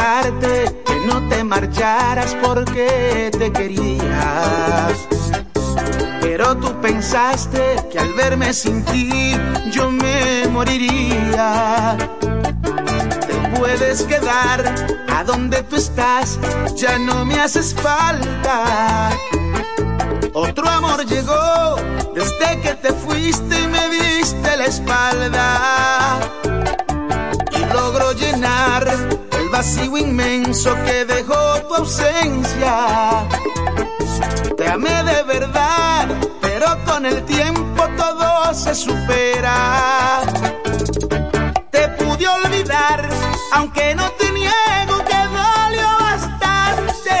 que no te marcharas porque te querías. Pero tú pensaste que al verme sin ti yo me moriría. Te puedes quedar a donde tú estás, ya no me haces falta. Otro amor llegó desde que te fuiste y me diste la espalda. Vacío inmenso que dejó tu ausencia. Te amé de verdad, pero con el tiempo todo se supera. Te pude olvidar, aunque no te niego que dolió bastante.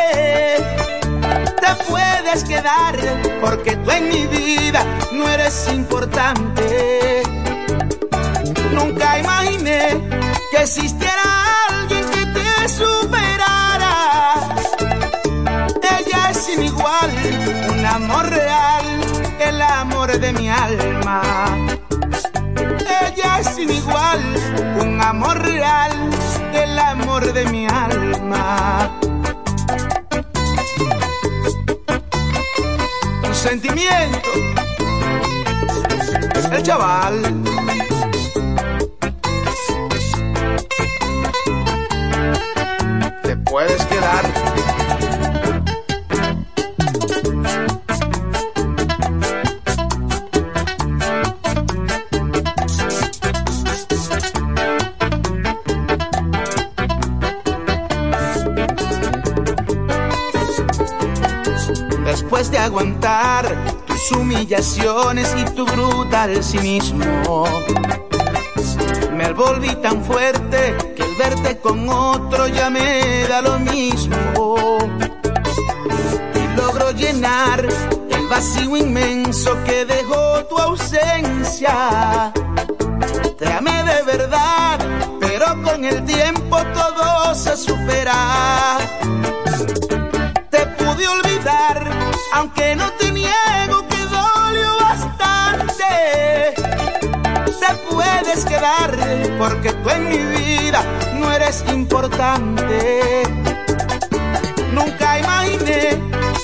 Te puedes quedar, porque tú en mi vida no eres importante. Nunca imaginé que existiera alguien que te superara. Ella es sin igual, un amor real, el amor de mi alma. Ella es sin igual, un amor real, el amor de mi alma. Un sentimiento, el chaval. Después de aguantar tus humillaciones y tu brutal cinismo, me volví tan fuerte verte con otro ya me da lo mismo. Y logro llenar el vacío inmenso que dejó tu ausencia. Te amé de verdad, pero con el tiempo todo se supera. Te pude olvidar, aunque no te niego que dolió bastante. Te puedes quedar, porque tú en mi vida eres importante. Nunca imaginé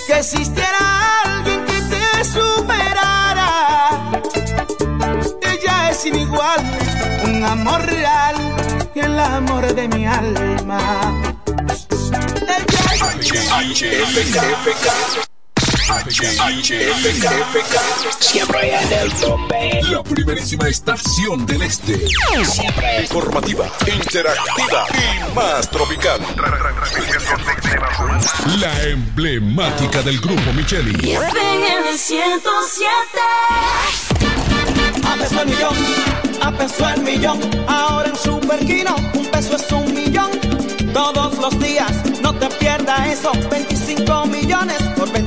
que existiera alguien que te superara. Ella es sin igual, un amor real, el amor de mi alma. Siempre en el tope. La primerísima estación del este. Informativa, interactiva y más tropical. La emblemática del grupo Micheli. en el 107. A peso el millón, a peso el millón. Ahora en Superquino, un peso es un millón. Todos los días, no te pierdas eso. 25 millones por 25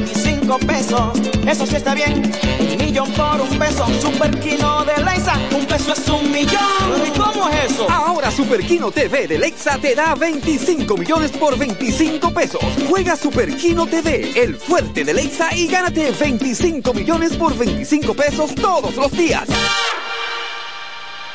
pesos. Eso sí está bien. Un millón por un peso. Superquino de Leisa, un peso es un millón. ¿Y cómo es eso? Ahora Super Kino TV de Lexa te da 25 millones por 25 pesos. Juega Super Kino TV, el fuerte de Lexa y gánate 25 millones por 25 pesos todos los días.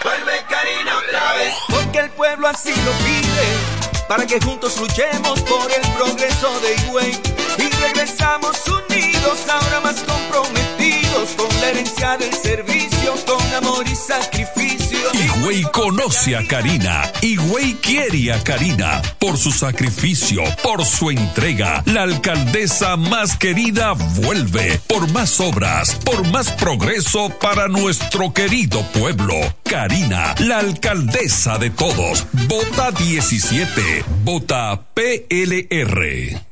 Vuelve Karina otra vez. Porque el pueblo así lo pide. Para que juntos luchemos por el progreso de Higüey. Y regresamos unidos, ahora más comprometidos. Con la herencia del servicio, con amor y sacrificio. Higüey conoce a Karina. Higüey quiere a Karina. Por su sacrificio, por su entrega. La alcaldesa más querida vuelve. Por más obras, por más progreso para nuestro querido pueblo. Karina, la alcaldesa de todos. Vota 17. Vota PLR.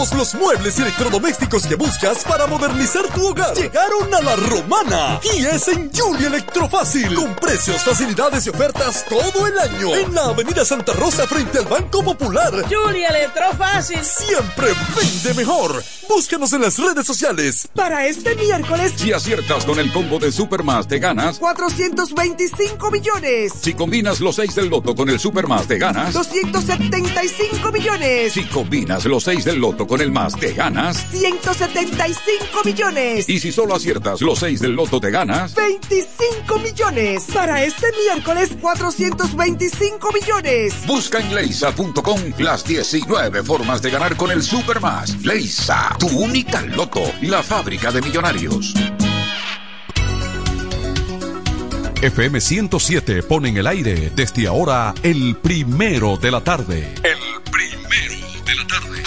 Todos los muebles y electrodomésticos que buscas para modernizar tu hogar llegaron a la romana y es en Julie Electrofácil con precios, facilidades y ofertas todo el año en la Avenida Santa Rosa frente al Banco Popular. Julie Electrofácil siempre vende mejor. Búscanos en las redes sociales. Para este miércoles, si aciertas con el combo de Supermas te ganas 425 millones. Si combinas los 6 del loto con el Supermas te ganas 275 millones. Si combinas los 6 del loto con el más te ganas 175 millones. Y si solo aciertas los 6 del loto te ganas 25 millones. Para este miércoles 425 millones. Busca en leisa.com las 19 formas de ganar con el Supermas. Leisa, tu única loto, la fábrica de millonarios. FM 107 pone en el aire desde ahora el primero de la tarde. El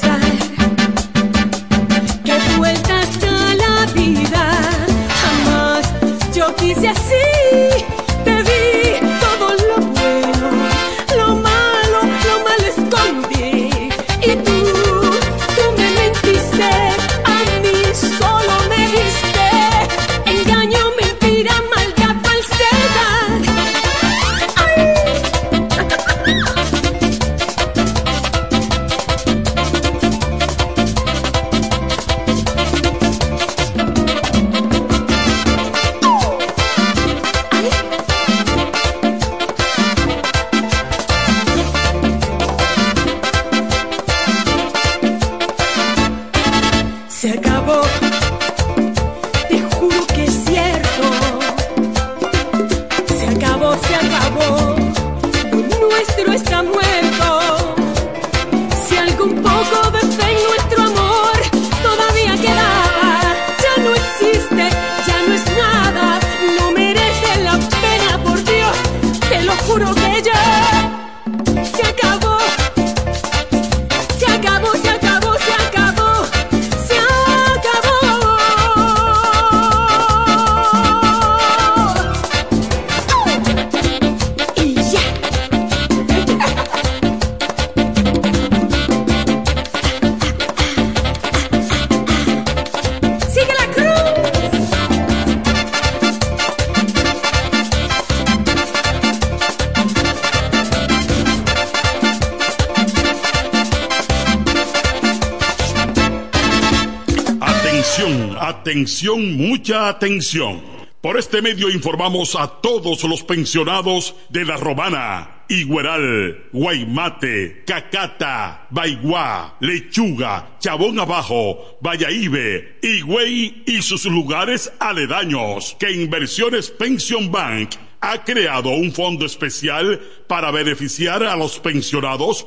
Puede Atención, mucha atención. Por este medio informamos a todos los pensionados de La Romana, Igueral, Guaymate, Cacata, Baigua, Lechuga, Chabón Abajo, Vallaíbe, Higüey y sus lugares aledaños que Inversiones Pension Bank ha creado un fondo especial para beneficiar a los pensionados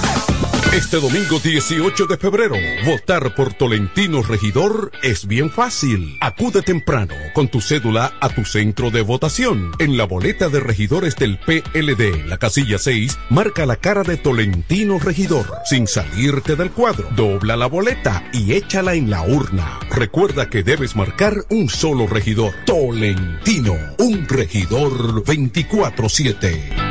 Este domingo 18 de febrero, votar por Tolentino Regidor es bien fácil. Acude temprano con tu cédula a tu centro de votación. En la boleta de regidores del PLD, la casilla 6, marca la cara de Tolentino Regidor, sin salirte del cuadro. Dobla la boleta y échala en la urna. Recuerda que debes marcar un solo regidor. Tolentino, un regidor 24-7.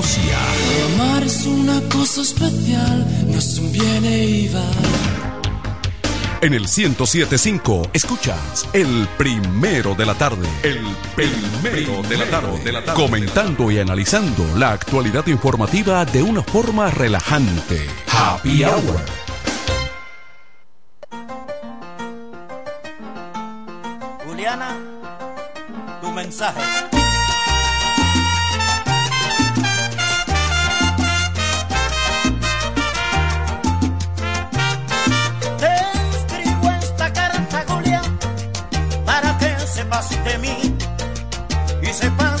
Amar es una cosa especial, no es un viene y va. En el 1075 escuchas el primero de la tarde. El primero, de, la tarde. Comentando y analizando la actualidad informativa de una forma relajante. Happy Hour. mensaje. de mí y se.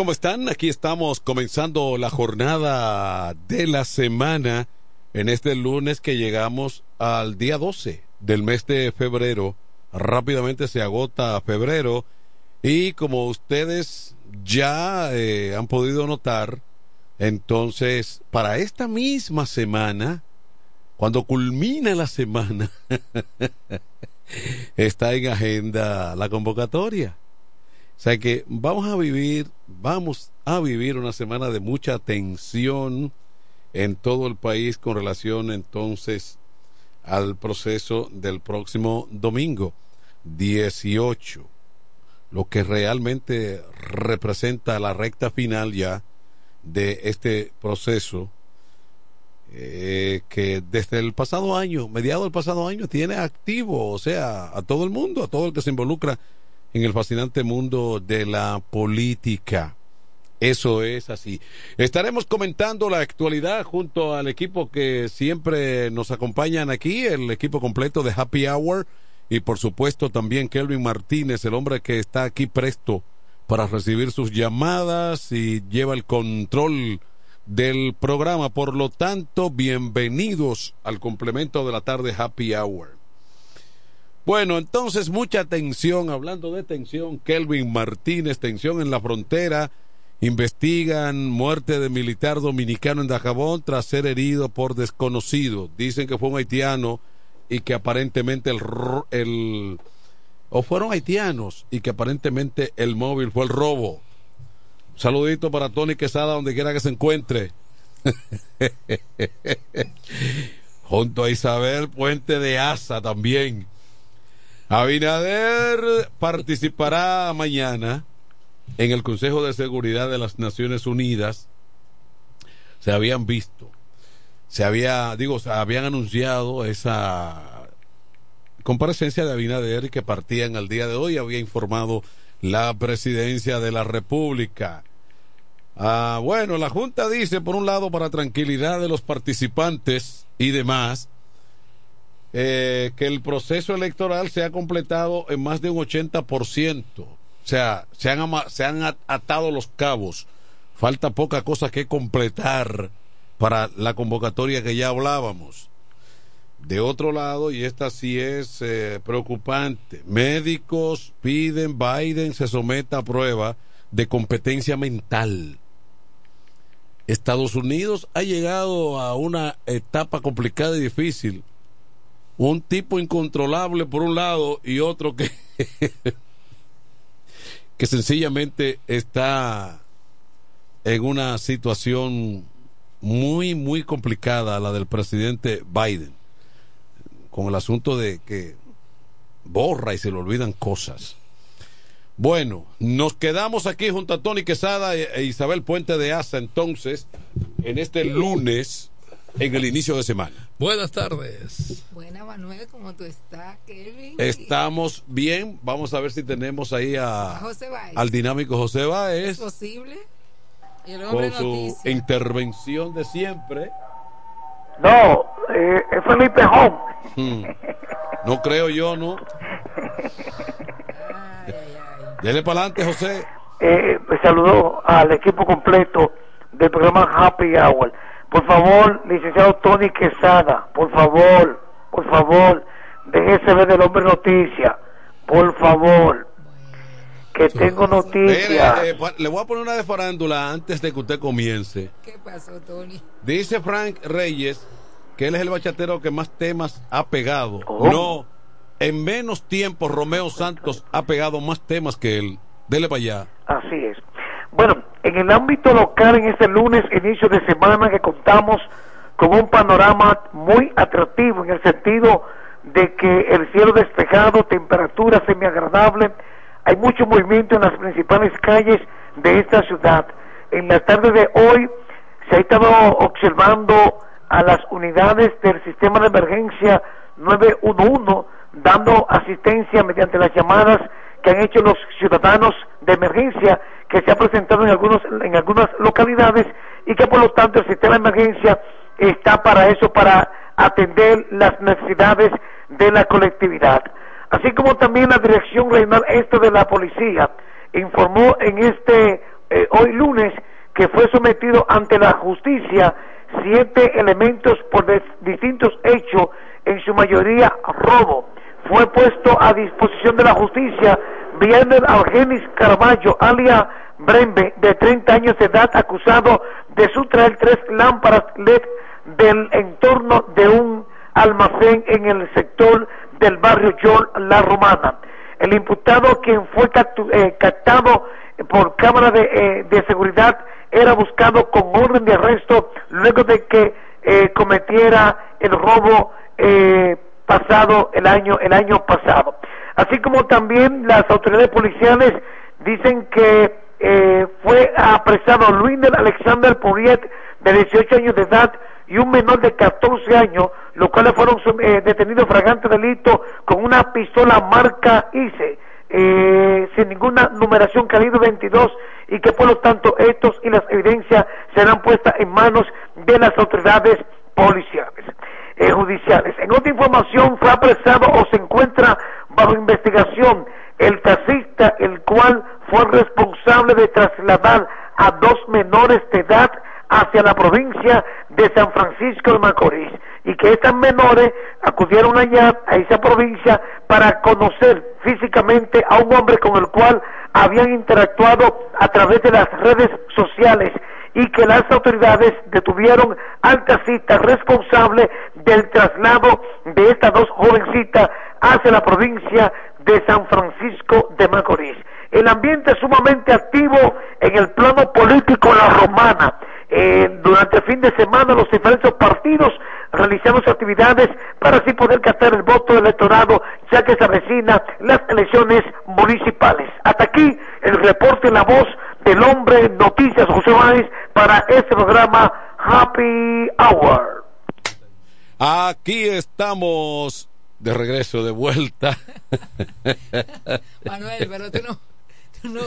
¿cómo están? Aquí estamos comenzando la jornada de la semana en este lunes que llegamos al día 12 del mes de febrero. Rápidamente se agota febrero y como ustedes ya eh, han podido notar, entonces para esta misma semana, cuando culmina la semana, está en agenda la convocatoria. O sea que vamos a vivir, vamos a vivir una semana de mucha tensión en todo el país con relación entonces al proceso del próximo domingo 18, lo que realmente representa la recta final ya de este proceso eh, que desde el pasado año, mediado del pasado año, tiene activo, o sea, a todo el mundo, a todo el que se involucra en el fascinante mundo de la política. Eso es así. Estaremos comentando la actualidad junto al equipo que siempre nos acompañan aquí, el equipo completo de Happy Hour y por supuesto también Kelvin Martínez, el hombre que está aquí presto para recibir sus llamadas y lleva el control del programa. Por lo tanto, bienvenidos al complemento de la tarde Happy Hour. Bueno, entonces mucha tensión, hablando de tensión, Kelvin Martínez, tensión en la frontera, investigan muerte de militar dominicano en Dajabón tras ser herido por desconocido. Dicen que fue un haitiano y que aparentemente el, el o fueron haitianos y que aparentemente el móvil fue el robo. saludito para Tony Quesada donde quiera que se encuentre. Junto a Isabel Puente de Asa también. Abinader participará mañana en el Consejo de Seguridad de las Naciones Unidas. Se habían visto, se había, digo, se habían anunciado esa comparecencia de Abinader que partían al día de hoy. Había informado la presidencia de la República. Ah, bueno, la Junta dice, por un lado, para tranquilidad de los participantes y demás, eh, que el proceso electoral se ha completado en más de un 80%. O sea, se han, se han atado los cabos. Falta poca cosa que completar para la convocatoria que ya hablábamos. De otro lado, y esta sí es eh, preocupante, médicos piden Biden se someta a prueba de competencia mental. Estados Unidos ha llegado a una etapa complicada y difícil un tipo incontrolable por un lado y otro que que sencillamente está en una situación muy muy complicada la del presidente Biden con el asunto de que borra y se le olvidan cosas. Bueno, nos quedamos aquí junto a Tony Quesada e, e Isabel Puente de Asa entonces en este lunes en el inicio de semana. Buenas tardes. Buena Manuel, ¿cómo tú estás, Kevin? Estamos bien. Vamos a ver si tenemos ahí a, José al dinámico José Báez. ¿Es posible? con su intervención de siempre. No, eh, es Felipe Home. Hmm. No creo yo, ¿no? Dele para adelante, José. Eh, saludo al equipo completo del programa Happy Hour. Por favor, licenciado Tony Quesada, por favor, por favor, déjese ver del hombre noticia, por favor, que tengo noticias. Eh, le voy a poner una de farándula antes de que usted comience. ¿Qué pasó, Tony? Dice Frank Reyes que él es el bachatero que más temas ha pegado. Oh. No, en menos tiempo Romeo Santos ha pegado más temas que él. Dele para allá. Así es. Bueno, en el ámbito local, en este lunes, inicio de semana, que contamos con un panorama muy atractivo en el sentido de que el cielo despejado, temperatura semiagradable, hay mucho movimiento en las principales calles de esta ciudad. En la tarde de hoy se ha estado observando a las unidades del sistema de emergencia 911 dando asistencia mediante las llamadas que han hecho los ciudadanos de emergencia que se ha presentado en, algunos, en algunas localidades y que por lo tanto el sistema de emergencia está para eso, para atender las necesidades de la colectividad. Así como también la Dirección Regional Este de la Policía informó en este eh, hoy lunes que fue sometido ante la justicia siete elementos por distintos hechos, en su mayoría robo. Fue puesto a disposición de la justicia Briander Argenis Carballo, alia Brembe, de 30 años de edad, acusado de sustraer tres lámparas LED del entorno de un almacén en el sector del barrio York La Romana. El imputado, quien fue eh, captado por cámara de, eh, de seguridad, era buscado con orden de arresto luego de que eh, cometiera el robo eh, pasado el año el año pasado. Así como también las autoridades policiales dicen que eh, fue apresado Luiner Alexander Puriet de 18 años de edad y un menor de 14 años, los cuales fueron eh, detenidos fragante delito con una pistola marca ICE, eh, sin ninguna numeración calibre 22 y que por lo tanto estos y las evidencias serán puestas en manos de las autoridades policiales judiciales. En otra información fue apresado o se encuentra bajo investigación el taxista, el cual fue responsable de trasladar a dos menores de edad hacia la provincia de San Francisco de Macorís y que estas menores acudieron allá a esa provincia para conocer físicamente a un hombre con el cual habían interactuado a través de las redes sociales y que las autoridades detuvieron al taxista responsable del traslado de estas dos jovencitas hacia la provincia de San Francisco de Macorís. El ambiente sumamente activo en el plano político la romana. Eh, durante el fin de semana los diferentes partidos realizaron sus actividades para así poder captar el voto electorado ya que se avecina las elecciones municipales. Hasta aquí el reporte la voz del hombre Noticias José Báez para este programa Happy Hour. Aquí estamos de regreso, de vuelta. Manuel, pero tú no, tú no,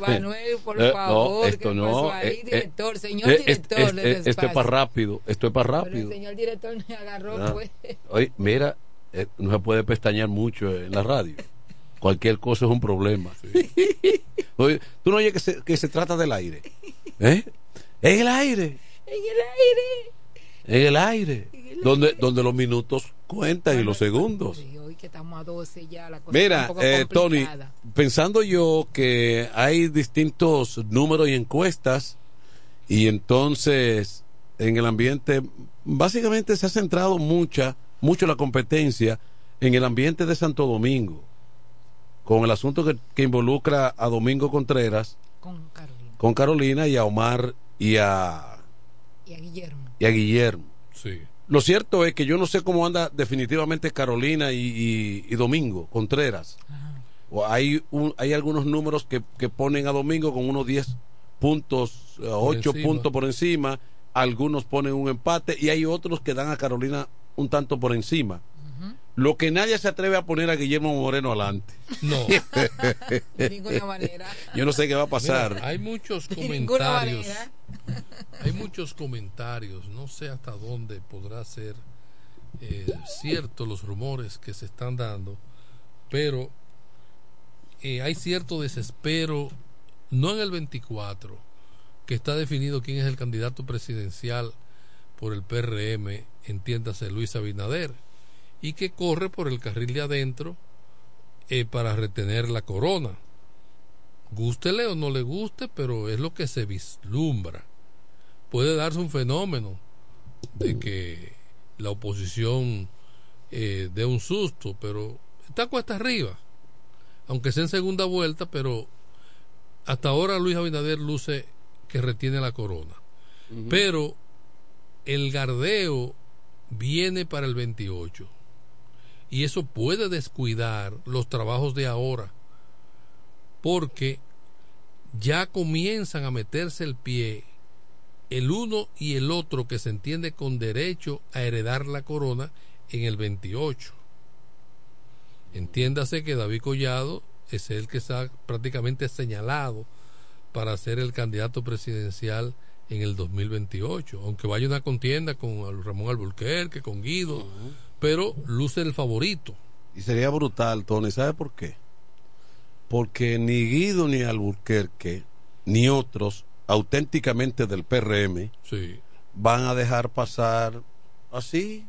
Manuel, por Eh, favor, no, esto ¿qué no. pasó ahí, eh, eh, director? Señor eh, director, este- este- esto es para rápido, esto es para Pero el rápido. señor director me agarró, Ah. pues. Oye, mira, eh, no se puede pestañear mucho en la radio. Cualquier cosa es un problema. Oye, tú no oyes que se, que se trata del aire. ¿Eh? En el aire. En el aire. En el aire. Donde, donde los minutos cuentan y los segundos. Y hoy que estamos a 12 ya, la cosa Mira, está un poco eh, Tony, pensando yo que hay distintos números y encuestas, y entonces en el ambiente, básicamente se ha centrado mucha, mucho la competencia en el ambiente de Santo Domingo, con el asunto que, que involucra a Domingo Contreras, Con Carolina con Carolina y a Omar y a, y a Guillermo. y a Guillermo. Sí. Lo cierto es que yo no sé cómo anda definitivamente Carolina y, y- y Domingo Contreras. O hay un, hay algunos números que, que ponen a Domingo con unos 10 puntos, eh, 8 encima. puntos por encima, algunos ponen un empate y hay otros que dan a Carolina un tanto por encima. Lo que nadie se atreve a poner a Guillermo Moreno adelante. No. De ninguna manera. Yo no sé qué va a pasar. Mira, hay muchos comentarios. Hay muchos comentarios. No sé hasta dónde podrá ser eh, cierto los rumores que se están dando, pero eh, hay cierto desespero, no en el 24, que está definido quién es el candidato presidencial por el PRM, entiéndase Luis Abinader, y que corre por el carril de adentro eh, para retener la corona. Gústele o no le guste, pero es lo que se vislumbra. Puede darse un fenómeno de que la oposición eh, dé un susto, pero está cuesta arriba, aunque sea en segunda vuelta, pero hasta ahora Luis Abinader luce que retiene la corona. Pero el gardeo viene para el 28 y eso puede descuidar los trabajos de ahora porque ya comienzan a meterse el pie el uno y el otro que se entiende con derecho a heredar la corona en el 28. Entiéndase que David Collado es el que está prácticamente señalado para ser el candidato presidencial en el 2028, aunque vaya una contienda con Ramón Alburquerque, con Guido, pero luce el favorito. Y sería brutal, Tony. ¿Sabe por qué? Porque ni Guido ni Alburquerque ni otros auténticamente del PRM Sí. van a dejar pasar así,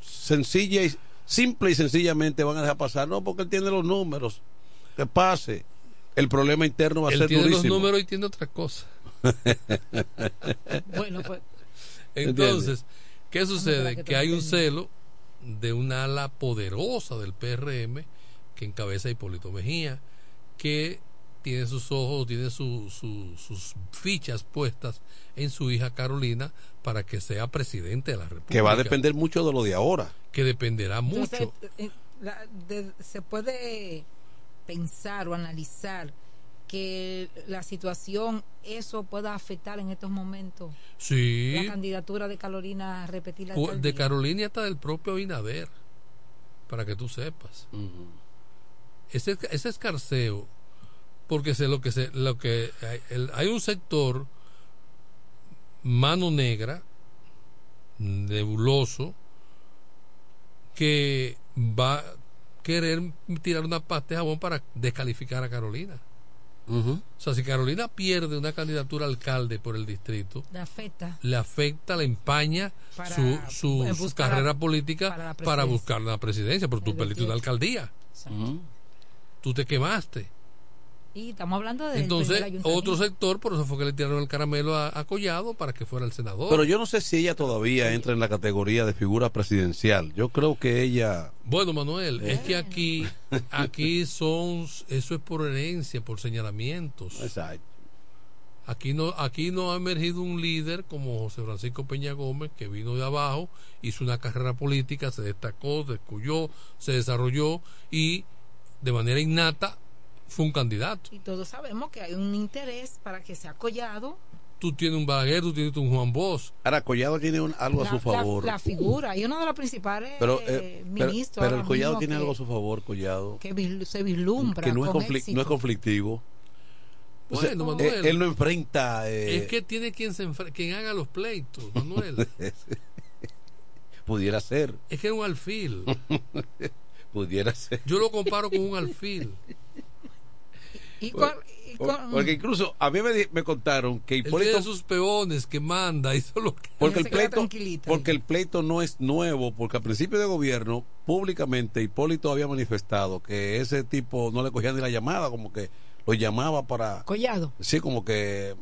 sencilla y simple y sencillamente van a dejar pasar, no porque él tiene los números, que pase. El problema interno va a Él ser tiene los números y tiene otra cosa. Bueno, pues. Entonces, ¿qué sucede? que Que hay un celo de una ala poderosa del PRM que encabeza Hipólito Mejía, que tiene sus ojos, tiene su- su- sus fichas puestas en su hija Carolina para que sea presidente de la República. que va a depender mucho de lo de ahora. Que dependerá mucho. Entonces, eh, la- de- se puede pensar o analizar que la situación, eso pueda afectar en estos momentos Sí. la candidatura de Carolina a repetir la alcaldía. de Carolina y hasta del propio Abinader, para que tú sepas. ese, ese escarceo, porque sé lo que se, lo que hay, el- hay un sector mano negra, nebuloso, que va a querer tirar una pasta de jabón para descalificar a Carolina. O sea, si Carolina pierde una candidatura a alcalde por el distrito, Le afecta. le afecta, le empaña Para su, su, carrera la- política para la para, presidencia. buscar la presidencia, pero tú perdiste una 28. alcaldía. Tú te quemaste. Y estamos hablando del Entonces, otro sector, por eso fue que le tiraron el caramelo a, a Collado para que fuera el senador. Pero yo no sé si ella todavía entra en la categoría de figura presidencial. Yo creo que ella... Bueno, Manuel, es que aquí, aquí son, eso es por herencia, por señalamientos. Exacto. Aquí no, aquí no ha emergido un líder como José Francisco Peña Gómez, que vino de abajo, hizo una carrera política, se destacó, se esculló, se desarrolló y de manera innata fue un candidato. Y todos sabemos que hay un interés para que sea collado Tú tienes un Balaguer, tú tienes un Juan Bosch. Ahora, Collado tiene un- algo a su favor. la- la figura y uno de los principales pero, eh, eh, pero, ministros pero el Collado tiene que, algo a su favor, Collado. que se vislumbra Que no es, con conflic- éxito. no es conflictivo. O sea, Bueno, eh, Manuel. él no enfrenta... eh, Es que tiene quien se quien haga los pleitos, Manuel. pudiera ser. es que es un alfil. Pudiera ser. Yo lo comparo con un alfil. Y y porque incluso a mí me, di- me contaron que Hipólito sus peones que manda y solo que porque el pleito tranquilita porque el pleito no es nuevo porque al principio de gobierno públicamente Hipólito había manifestado que ese tipo no le cogía ni la llamada como que lo llamaba para collado. Sí como que eh,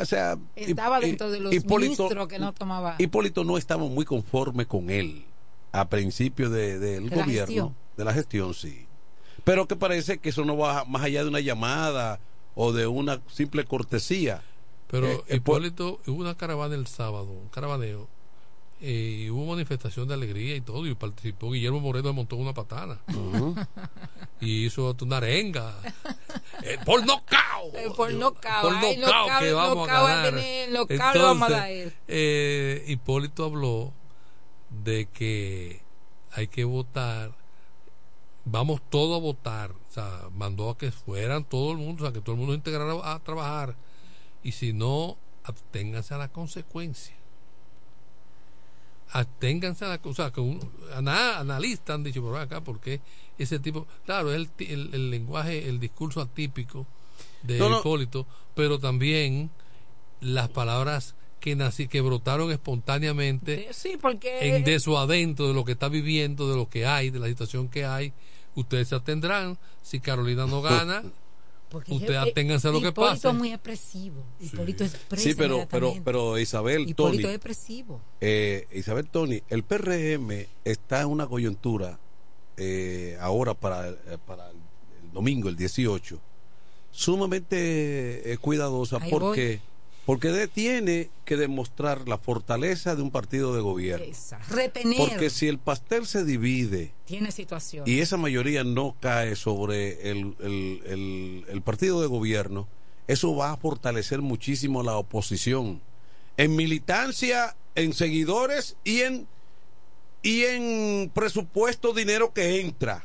o sea estaba Hip- dentro de los Hipólito- ministros que no tomaba Hipólito no estaba muy conforme con él a principio de- del De gobierno de la gestión sí pero que parece que eso no va más allá de una llamada o de una simple cortesía Pero Eh, eh, por- Hipólito, hubo una caravana el sábado, un caravaneo, eh, y hubo manifestación de alegría y todo, y participó Guillermo Moreno, montó una patana. Y hizo una arenga. Eh, por nocao. Eh, por nocao, Por ay, nocao nocao, que vamos nocao a ganar. vamos a eh, Hipólito habló de que hay que votar vamos todos a votar. O sea, mandó a que fueran todo el mundo, o sea, que todo el mundo se integrara a, trabajar. Y si no, absténganse a la consecuencia. Absténganse a la o sea, que un, ana- analistas han dicho por acá, porque ese tipo, claro, es el, el, el lenguaje, el discurso atípico de No, no. Hipólito, pero también las palabras que nací, que brotaron espontáneamente Sí, porque en de su adentro de lo que está viviendo, de lo que hay, de la situación que hay, ustedes se atendrán. Si Carolina no gana, porque ustedes eh, aténganse a lo que Hipólito pase. es muy expresivo. Hipólito expresa Sí, pero, pero, pero Isabel, Hipólito Tony, es expresivo. eh, Isabel Tony, el PRM está en una coyuntura eh, ahora para, el- eh, para el, domingo, el 18, sumamente eh, cuidadosa Ahí porque, porque de- tiene que demostrar la fortaleza de un partido de gobierno. Retener. Porque si el pastel se divide Tiene situación. y esa mayoría no cae sobre el, el- el- el partido de gobierno, eso va a fortalecer muchísimo la oposición en militancia, en seguidores y en y en presupuesto dinero que entra.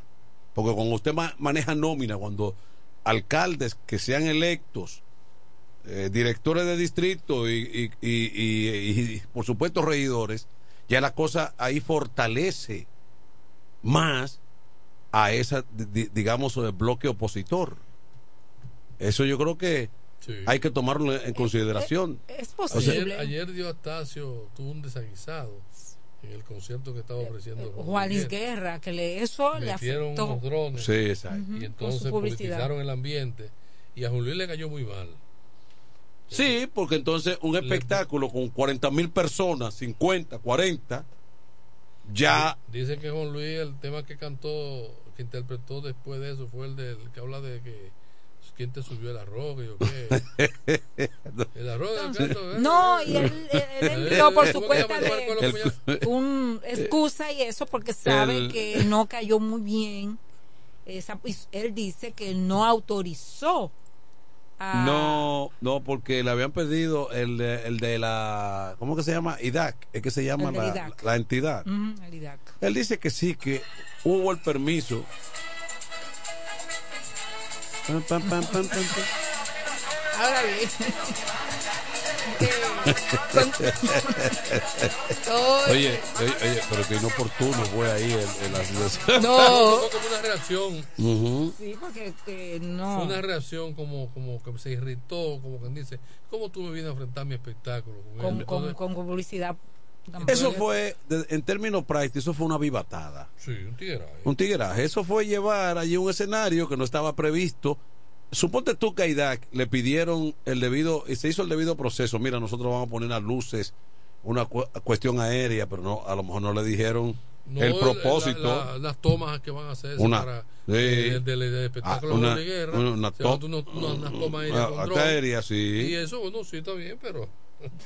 Porque cuando usted ma- maneja nómina, cuando alcaldes que sean electos, eh, directores de distrito y, y- y- y- y, por supuesto regidores, ya la cosa ahí fortalece más a esa, di- digamos, eh, bloque opositor. Eso yo creo que hay que tomarlo en consideración. Es O sea, Ayer, ayer dio Astacio, tuvo un desaguisado en el concierto que estaba ofreciendo. Juan Juan Luis Guerra. Que le, eso le afectó. unos drones. Sí, Y con entonces politizaron el ambiente. Y a Juan Luis le cayó muy mal. Sí, porque entonces un espectáculo con 40 mil personas, 50, 40, ya Dice que Juan Luis, el tema que cantó, que interpretó después de eso, fue el del que habla de que quién te subió el arroz, qué. el arroz del canto, ¿eh? No, y él, él- él envió por su ¿Cómo que cuenta de un excusa y eso porque sabe El- que no cayó muy bien. Esa, y él dice que no autorizó no, no, porque le habían pedido el de, el de la, ¿cómo que se llama? IDAC, es que se llama la, la entidad. El IDAC. Él dice que sí, que hubo el permiso. Ahora bien. Con- Oye. Oye, oye, pero que inoportuno fue ahí el, el asesor. No. Fue como una reacción. Sí, porque que Fue no. una reacción como, como que se irritó, como quien dice, ¿cómo tú me vienes a enfrentar mi espectáculo? Con, Con, con, publicidad. Eso fue, de- en términos prácticos, eso fue una vivatada. Sí, un tigueraje. Un tigueraje. Eso fue llevar allí un escenario que no estaba previsto. Suponte tú que a IDAC le pidieron el debido, y se hizo el debido proceso. Mira, nosotros vamos a poner las luces, una cu- cuestión aérea, pero no, a lo mejor no le dijeron No, el propósito. la- la- las tomas que van a hacer Una- para sí. del, del- del espectáculo Ah, una- de guerra. una- una to- unos- unos- unas tomas aéreas Ah, aérea, sí. Y eso, bueno, sí está bien, pero.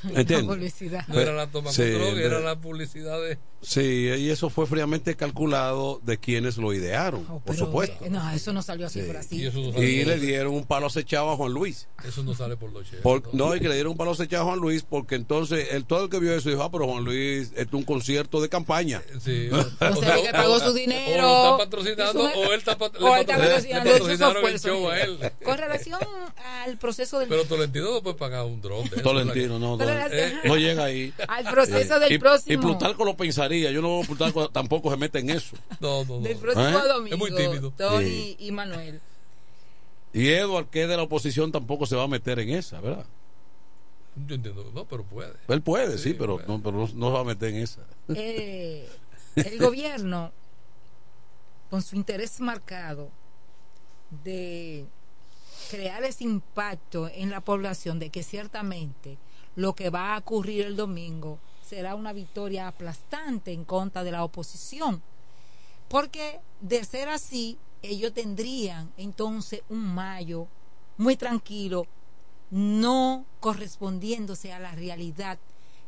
No era la toma Sí, con dron, era la publicidad de. Sí, y eso fue fríamente calculado de quienes lo idearon, por Oh, Pero, supuesto. eh, No, eso no salió así Sí. por así. Y eso no sale Y por le dieron un palo acechado a Juan Luis. Eso no sale por los. Por- no, y que le dieron un palo acechado a Juan Luis porque entonces el, todo el que vio eso dijo, ah, pero Juan Luis, esto es un concierto de campaña. Sí, O sea, que pagó su dinero. O lo está patrocinando, o él está, pat- o él está patro- patrocinando, le patrocinaron el show a él. Con relación al proceso del Pero Tolentino no puede pagar un dron. Tolentino, no, no, eh, no llega ahí. Al proceso del próximo. Y Plutarco lo pensaría. Yo no Plutarco tampoco se mete en eso. No, no, no. del próximo ¿Eh? domingo. Es muy tímido. Tony Sí. y Manuel. Y Edward, que es de la oposición, tampoco se va a meter en esa, ¿verdad? Yo entiendo, no, pero puede. Él puede, sí, Sí, pero, puede. no, pero no, no se va a meter en esa. Eh, el gobierno, con su interés marcado de crear ese impacto en la población de que ciertamente lo que va a ocurrir el domingo será una victoria aplastante en contra de la oposición. Porque de ser así, ellos tendrían entonces un mayo muy tranquilo, no correspondiéndose a la realidad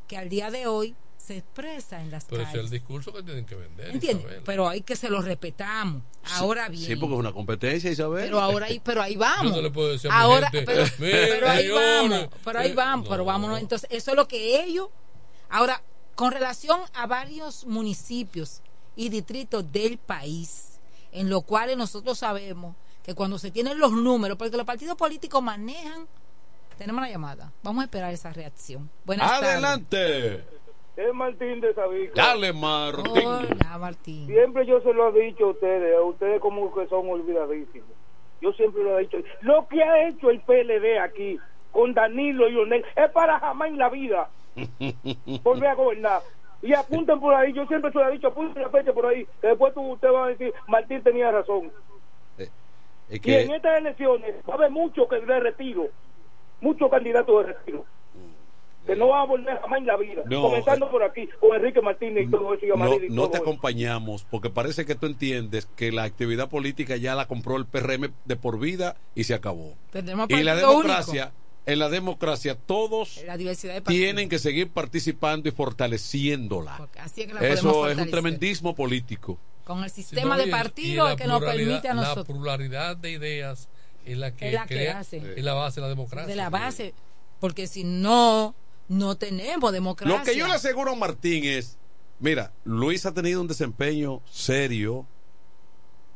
que al día de hoy se expresa en las Pero ese es calles. el discurso que tienen que vender. ¿Entiendes? Isabel. Pero hay que se lo respetamos. Ahora bien. Sí, porque es una competencia, Isabel. Pero ahora ahí, pero ahí vamos. Yo no le puedo decir a mi ahora, gente, pero, "Mire, pero ahí vamos, pero ahí vamos, pero vámonos. Entonces, eso es lo que ellos. Ahora, con relación a varios municipios y distritos del país, en los cuales nosotros sabemos que cuando se tienen los números, porque los partidos políticos manejan, tenemos una llamada. Vamos a esperar esa reacción. Buenas tardes. Adelante. Es Martín de Sabica. Dale, Martín. Hola, Martín. Siempre yo se lo he dicho a ustedes, a ustedes como que son olvidadísimos. Yo siempre lo he dicho. Lo que ha hecho el PLD aquí con Danilo y Leonel es para jamás en la vida volver a gobernar. Y apunten por ahí, yo siempre se lo he dicho, apunten la fecha por ahí, que después tú, usted va a decir, Martín tenía razón. Es Y en estas elecciones va a haber muchos que de retiro, muchos candidatos de retiro, que no van a volver jamás en la vida. No, Comenzando por aquí, con Enrique Martínez y todo eso, y no, Amarillo y no todo te eso. acompañamos porque parece que tú entiendes que la actividad política ya la compró el PRM de por vida y se acabó. Y la democracia, en la democracia todos. La de tienen que seguir participando y fortaleciéndola. Así es que la Eso es un tremendismo político. Con el sistema no, de partidos la que nos permite a La nosotros. pluralidad de ideas es la que, Es la que crea, hace. es la base de la democracia. de la base, porque si no, no tenemos democracia. Lo que yo le aseguro a Martín es, mira, Luis ha tenido un desempeño serio,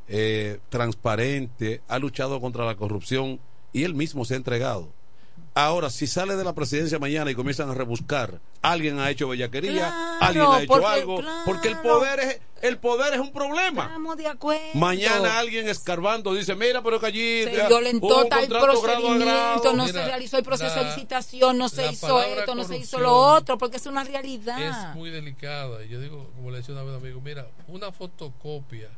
eh, transparente, ha luchado contra la corrupción y él mismo se ha entregado. Ahora, si sale de la presidencia mañana y comienzan a rebuscar, alguien ha hecho bellaquería, Claro, alguien ha hecho porque- algo, claro. porque el poder es, el poder es un problema. Estamos de acuerdo. Mañana alguien escarbando dice, mira, pero que allí se violentó tal grado procedimiento, grado. no Mira, se realizó el proceso de licitación, no se hizo esto, no se hizo lo otro, porque es una realidad. es muy delicada. Y yo digo, como le decía una vez a un amigo, mira, una fotocopia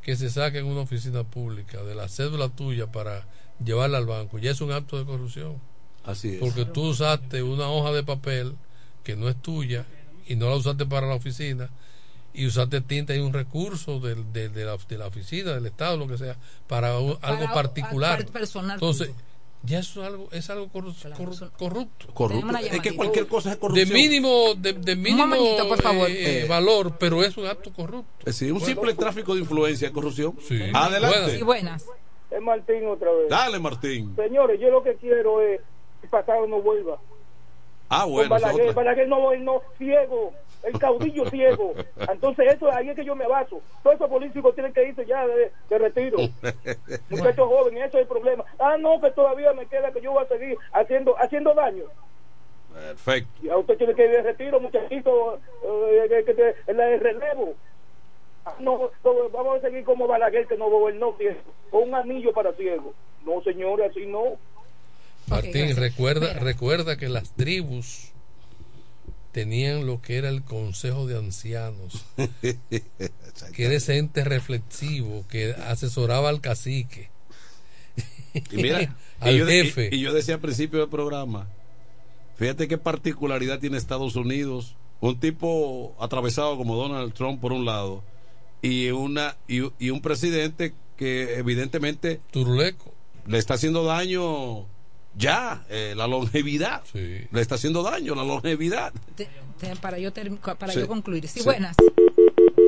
que se saque en una oficina pública de la cédula tuya para llevarla al banco, ya es un acto de corrupción. Así es. Porque tú usaste una hoja de papel que no es tuya y no la usaste para la oficina y usaste tinta y un recurso de, de la, de la oficina, del Estado, lo que sea, para un- algo Para- particular. para- personal Entonces, tuyo. ya eso es algo, es algo corru- corru- corrupto. Corrupto. Es que cualquier cosa es De corrupción. mínimo, de, de mínimo momentito, por favor. eh, Eh. valor, pero es un acto corrupto. Es decir, un simple tráfico de influencia es corrupción. Sí. Adelante. Sí, buenas. Es Martín otra vez. Dale, Martín. Señores, yo lo que quiero es el pasado no vuelva. Ah, Con bueno, es Balaguer, no, él no, ciego, el caudillo ciego. Entonces eso ahí es que yo me baso. Todos esos políticos tienen que irse ya de, de retiro. Muchachos jóvenes, eso es el problema. Ah, no, que todavía me queda que yo voy a seguir haciendo haciendo daño. Perfecto. Y a usted tiene que ir de retiro, muchachito, eh, que- te- de relevo. Ah, No, no, vamos a seguir como Balaguer que no gobernó ciego, con un anillo para ciego. No, señores, así no. Martín, recuerda, Mira. recuerda que las tribus tenían lo que era el consejo de ancianos, que era ese ente reflexivo que asesoraba al cacique, Y mira, al y yo, jefe. y- y yo decía al principio del programa, fíjate qué particularidad tiene Estados Unidos, un tipo atravesado como Donald Trump por un lado y una y, y un presidente que evidentemente Turuleco. le está haciendo daño ya eh, la longevidad, Sí. le está haciendo daño la longevidad. Te- te- para yo para Sí. yo concluir. Sí, Sí. buenas.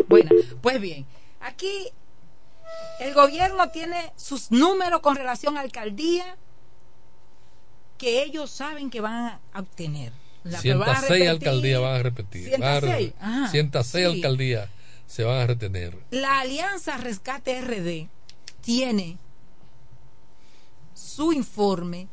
Buenas. Pues bien, aquí el gobierno tiene sus números con relación a alcaldía que ellos saben que van a obtener. La que van a 106 repetir, alcaldías van a repetir. van a 106, re- ajá, 106 sí. alcaldías se van a retener. La Alianza Rescate RD tiene su informe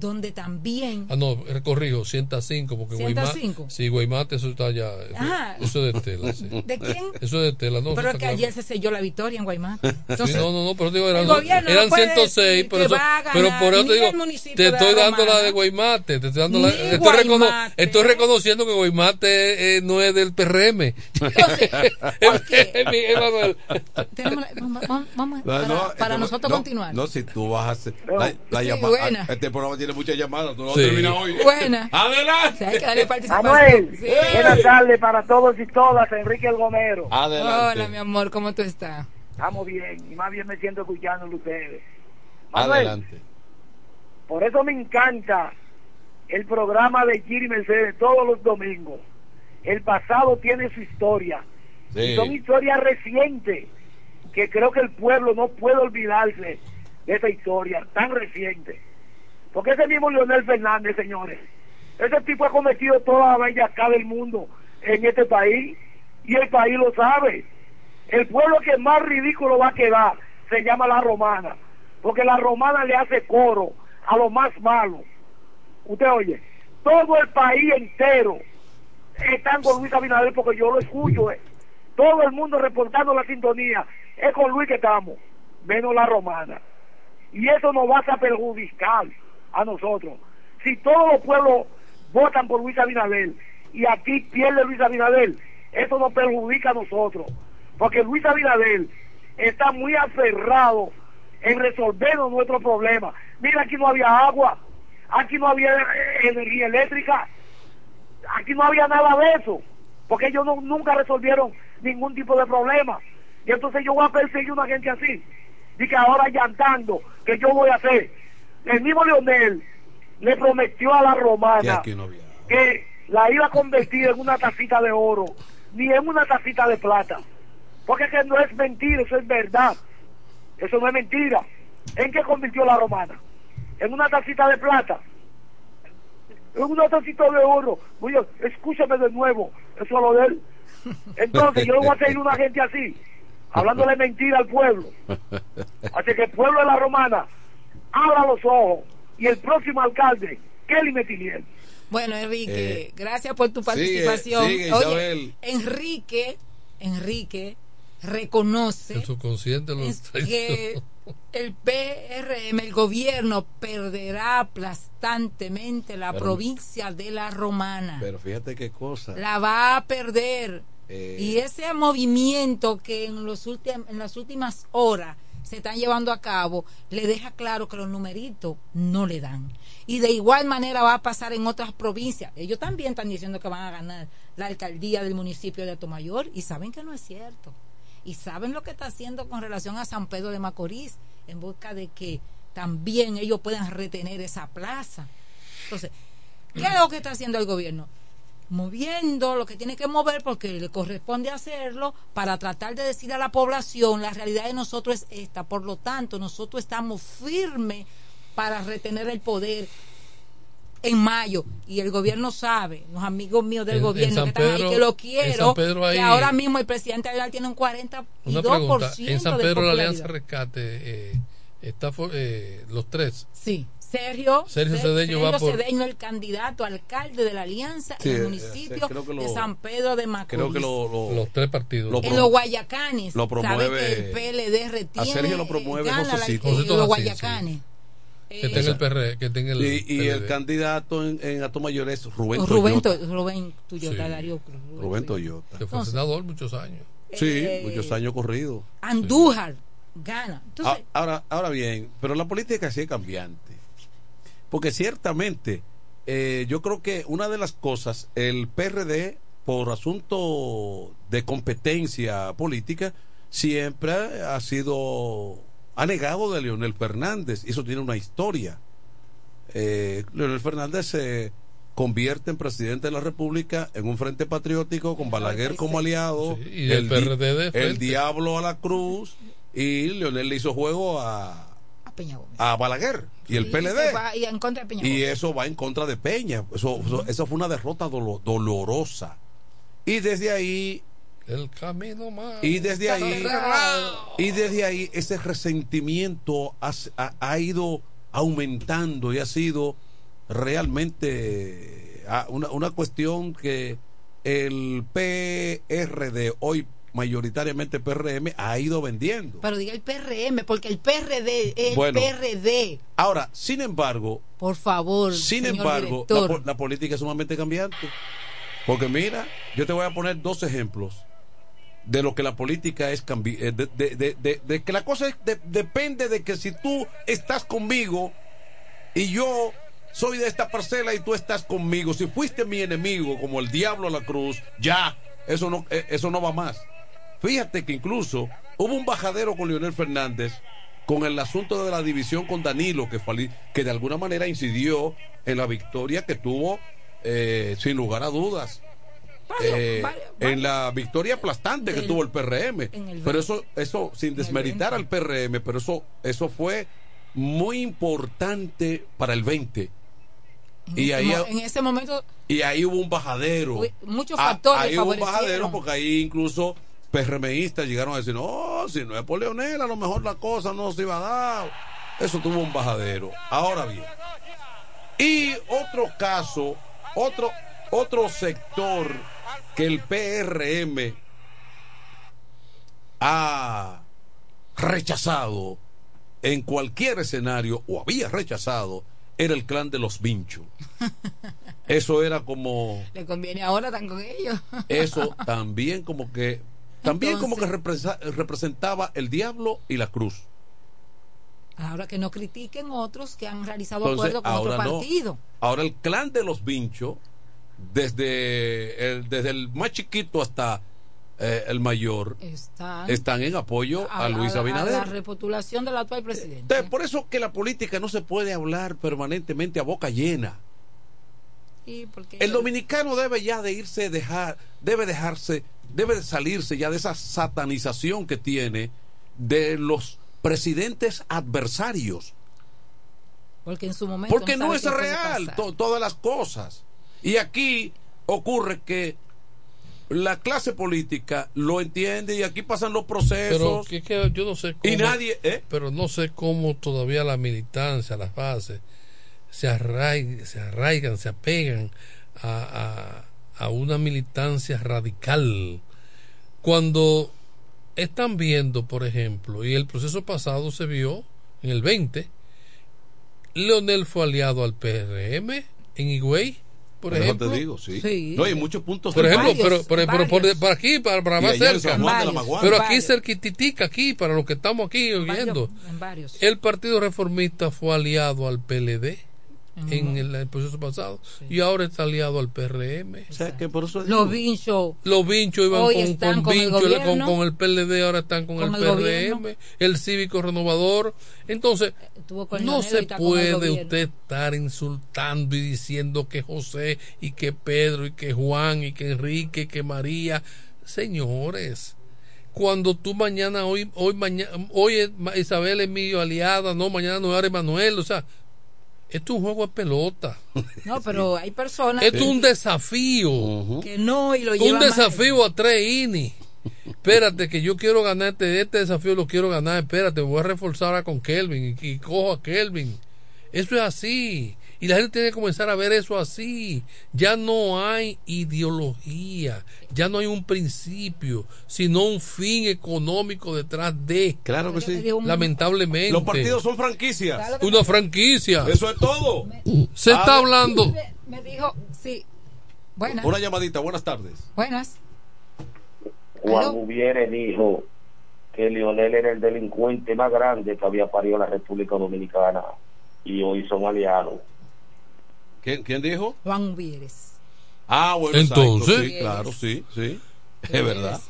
donde también Ah, no, eh, corrijo, 105, porque 105. Guaymate, sí, Guaymate, eso está ya. Eso, Ajá. eso es de tela, sí. ¿De quién? Eso es de tela, no. pero es que está ayer claro. se selló la victoria en Guaymate. Sí, Entonces, no, no, no, pero digo, eran, eran puede 106, decir pero, eso- pero por eso te digo, te estoy La dando la de Guaymate, te estoy dando la, estoy, recono- estoy reconociendo que Guaymate eh, no es del PRM. Emanuel. tenemos la- vamos, vamos- para, no, para no, nosotros no, continuar. No, si tú vas a hacer la, la Sí, llamada. Este programa tiene muchas llamadas, tú no Sí. terminas hoy. Buena. Adelante. O sea, hay que darle participación. Manuel, Sí. buenas tardes para todos y todas, Enrique El Gomero. Adelante. Hola, mi amor, ¿cómo tú estás? Estamos bien, y más bien me siento escuchándolo ustedes. Manuel, Adelante. por eso me encanta el programa de Giri Mercedes todos los domingos. El pasado tiene su historia. Sí. Y son historias recientes que creo que el pueblo no puede olvidarse de esa historia tan reciente. Porque ese mismo Leonel Fernández, señores, ese tipo ha cometido toda la bella acá del mundo en este país y el país lo sabe. El pueblo que más ridículo va a quedar se llama la romana, porque la romana le hace coro a lo más malo. Usted oye, todo el país entero están con Luis Abinader porque yo lo escucho. eh. Todo el mundo reportando la sintonía. Es con Luis que estamos, menos la romana. Y eso nos va a perjudicar a nosotros. Si todos los pueblos votan por Luis Abinader y aquí pierde Luis Abinader, eso nos perjudica a nosotros. Porque Luis Abinader está muy aferrado en resolvernos nuestros problemas. Mira, aquí no había agua, aquí no había eh, energía eléctrica, aquí no había nada de eso, porque ellos no- nunca resolvieron ningún tipo de problema. Y entonces yo voy a perseguir una gente así, y que ahora llantando, que yo voy a hacer. El mismo Leonel le prometió a la romana no que la iba a convertir en una tacita de oro, ni en una tacita de plata. Porque es que no es mentira, eso es verdad. Eso no es mentira. ¿En qué convirtió la romana? En una tacita de plata. En una tacita de oro. Oye, escúchame de nuevo. Eso es lo de él. Entonces yo no voy a seguir una gente así, hablándole mentira al pueblo. Así que el pueblo de la romana, abra los ojos. Y el próximo alcalde, Kelly Metilier. Bueno, Enrique, Eh, gracias por tu sigue, participación. sigue, Oye, Isabel. Enrique Enrique reconoce El subconsciente lo que el PRM, el gobierno, perderá aplastantemente la Pero- provincia de la Romana. Pero fíjate qué cosa. La va a perder. Eh, Y ese movimiento que en, los últim- en las últimas horas se están llevando a cabo, le deja claro que los numeritos no le dan. Y de igual manera va a pasar en otras provincias. Ellos también están diciendo que van a ganar la alcaldía del municipio de Atomayor y saben que no es cierto. Y saben lo que está haciendo con relación a San Pedro de Macorís en busca de que también ellos puedan retener esa plaza. Entonces, ¿qué es lo que está haciendo el gobierno? Moviendo lo que tiene que mover porque le corresponde hacerlo para tratar de decir a la población la realidad de nosotros es esta. Por lo tanto, nosotros estamos firmes para retener el poder en mayo y el gobierno sabe, los amigos míos del En- gobierno que están Pedro- ahí, que lo quiero, hay- que ahora mismo el presidente Aguilar tiene un 42% Una pregunta. En San de Pedro la. Alianza Rescate eh, está eh, los tres. Sí, Sergio, Sergio Ce- Cedeño va por- Cedeño, el candidato alcalde de la alianza Sí, en el eh, municipio creo que de lo- San Pedro de Macorís. Creo que lo, lo- Los tres partidos. Lo en los Guayacanes, lo sabe promueve- que el PLD retiene, a Sergio lo promueve eh, Josecito. eh, Josecito los Guayacanes. Que tenga el PR, que tenga el y, y el candidato en, en Atomayor es Rubén, Rubén, Toyota. To- Rubén Tuyota, Sí. Darío Cruz. Rubén. Toyota. Que fue Entonces- senador muchos años. Sí, Eh, muchos años corridos. Andújar gana. Entonces, Ah, ahora, ahora bien, pero la política sí es cambiante. Porque ciertamente, eh, yo creo que una de las cosas, el PRD, por asunto de competencia política, siempre ha sido anegado de Leonel Fernández. Y eso tiene una historia. Eh, Leonel Fernández se convierte en presidente de la República en un frente patriótico con Balaguer como aliado, Sí, y el PRD de el diablo a la cruz y Leonel le hizo juego a Peña Gómez. a Balaguer y el Y PLD. va- y en contra de Peña Y Gómez. eso va en contra de Peña. Eso, eso- esa fue una derrota dolo- dolorosa. Y desde ahí, El camino más. y desde ahí, y desde ahí ese resentimiento ha, ha- ha ido aumentando y ha sido realmente ah, una, una cuestión que el PRD, hoy mayoritariamente PRM, ha ido vendiendo. Pero diga el PRM, porque el PRD es Bueno. el PRD. Ahora, sin embargo, Por favor, Sin señor embargo, la, política es sumamente cambiante. Porque mira, yo te voy a poner dos ejemplos de lo que la política es cambi eh, de, de- de- que la cosa es depende de que si tú estás conmigo y yo soy de esta parcela y tú estás conmigo, si fuiste mi enemigo como el diablo a la cruz, ya, eso no, eh, eso no va más. Fíjate que incluso hubo un bajadero con Leonel Fernández con el asunto de la división con Danilo, que, fali- que de alguna manera incidió en la victoria que tuvo, eh, sin lugar a dudas. eh, en la victoria aplastante que tuvo el PRM. el Pero eso, eso sin desmeritar al PRM, pero eso, eso fue muy importante para el 20. En Y ese ahí, en ese momento, y ahí hubo un bajadero. Muchos Ah, factores Ahí hubo un bajadero porque ahí incluso PRMistas llegaron a decir, no, si no es por Leonel, a lo mejor la cosa no se iba a dar. Eso tuvo un bajadero. Ahora bien. Y otro caso, otro, otro sector que el PRM ha rechazado en cualquier escenario, o había rechazado, era el clan de los Vinchos. Eso era como le conviene ahora están con ellos. eso también como que también como que represa- representaba el diablo y la cruz Ahora que no critiquen otros que han realizado Entonces, acuerdo con otro ahora no. partido. ahora el clan de los vinchos desde el, desde el más chiquito hasta eh, el mayor Están, están en apoyo a, Luis a Abinader la repostulación del actual presidente. Entonces, por eso que la política no se puede hablar permanentemente a boca llena Sí, porque El dominicano debe ya de irse, dejar, debe dejarse, debe de salirse ya de esa satanización que tiene de los presidentes adversarios. porque en su momento Porque no es real to- todas las cosas. Y aquí ocurre que la clase política lo entiende y aquí pasan los Pero procesos. que, que yo no sé cómo. Y nadie, ¿eh? Pero no sé cómo todavía la militancia, las bases, se, arraigan, se arraigan, se apegan a, a, a una militancia radical. cuando están viendo, por ejemplo, y el proceso pasado se vio en el 20, Leonel fue aliado al PRM en Higüey, por ejemplo. te digo, sí. Sí. No, hay muchos puntos. Por de- ejemplo, Varios, pero, pero, pero por, aquí, para, para más cerca. Pero aquí Varios. cerquititica, aquí, para los que estamos aquí oyendo. El Partido Reformista fue aliado al PLD en el, el proceso pasado y ahora está aliado al PRM. O sea, que por eso Los vinchos. Los vinchos iban Hoy con, están con con el Vincho, con, gobierno. con el PLD, ahora están con, Con el, el PRM, gobierno. el Cívico Renovador. Entonces, con no se con puede usted estar insultando y diciendo que José y que Pedro y que Juan y que Enrique y que María. Señores, cuando tú mañana, hoy, hoy, mañana, hoy Isabel es mi aliada, no, mañana no era Manuel, o sea, esto es un juego de pelota. No, pero hay personas Esto es un desafío. que no y lo Un llevan mal. desafío a tres innings. Espérate, que yo quiero ganarte este desafío, lo quiero ganar. Espérate, voy a reforzar ahora con Kelvin y, y cojo a Kelvin. Eso es así. Y la gente tiene que comenzar a ver eso así. Ya no hay ideología, ya no hay un principio, sino un fin económico detrás de. Claro que sí. Lamentablemente. Los partidos son franquicias. Una franquicia. Eso es todo. Se está hablando. Me dijo, sí. Buenas. Una llamadita, buenas tardes. Buenas. Juan Hubiere dijo que Lionel era el delincuente más grande que había parido la República Dominicana y hoy son aliados. ¿Quién, quién dijo? Juan Vieres. Ah, bueno, Entonces. exacto, sí, claro, sí, sí. Es verdad.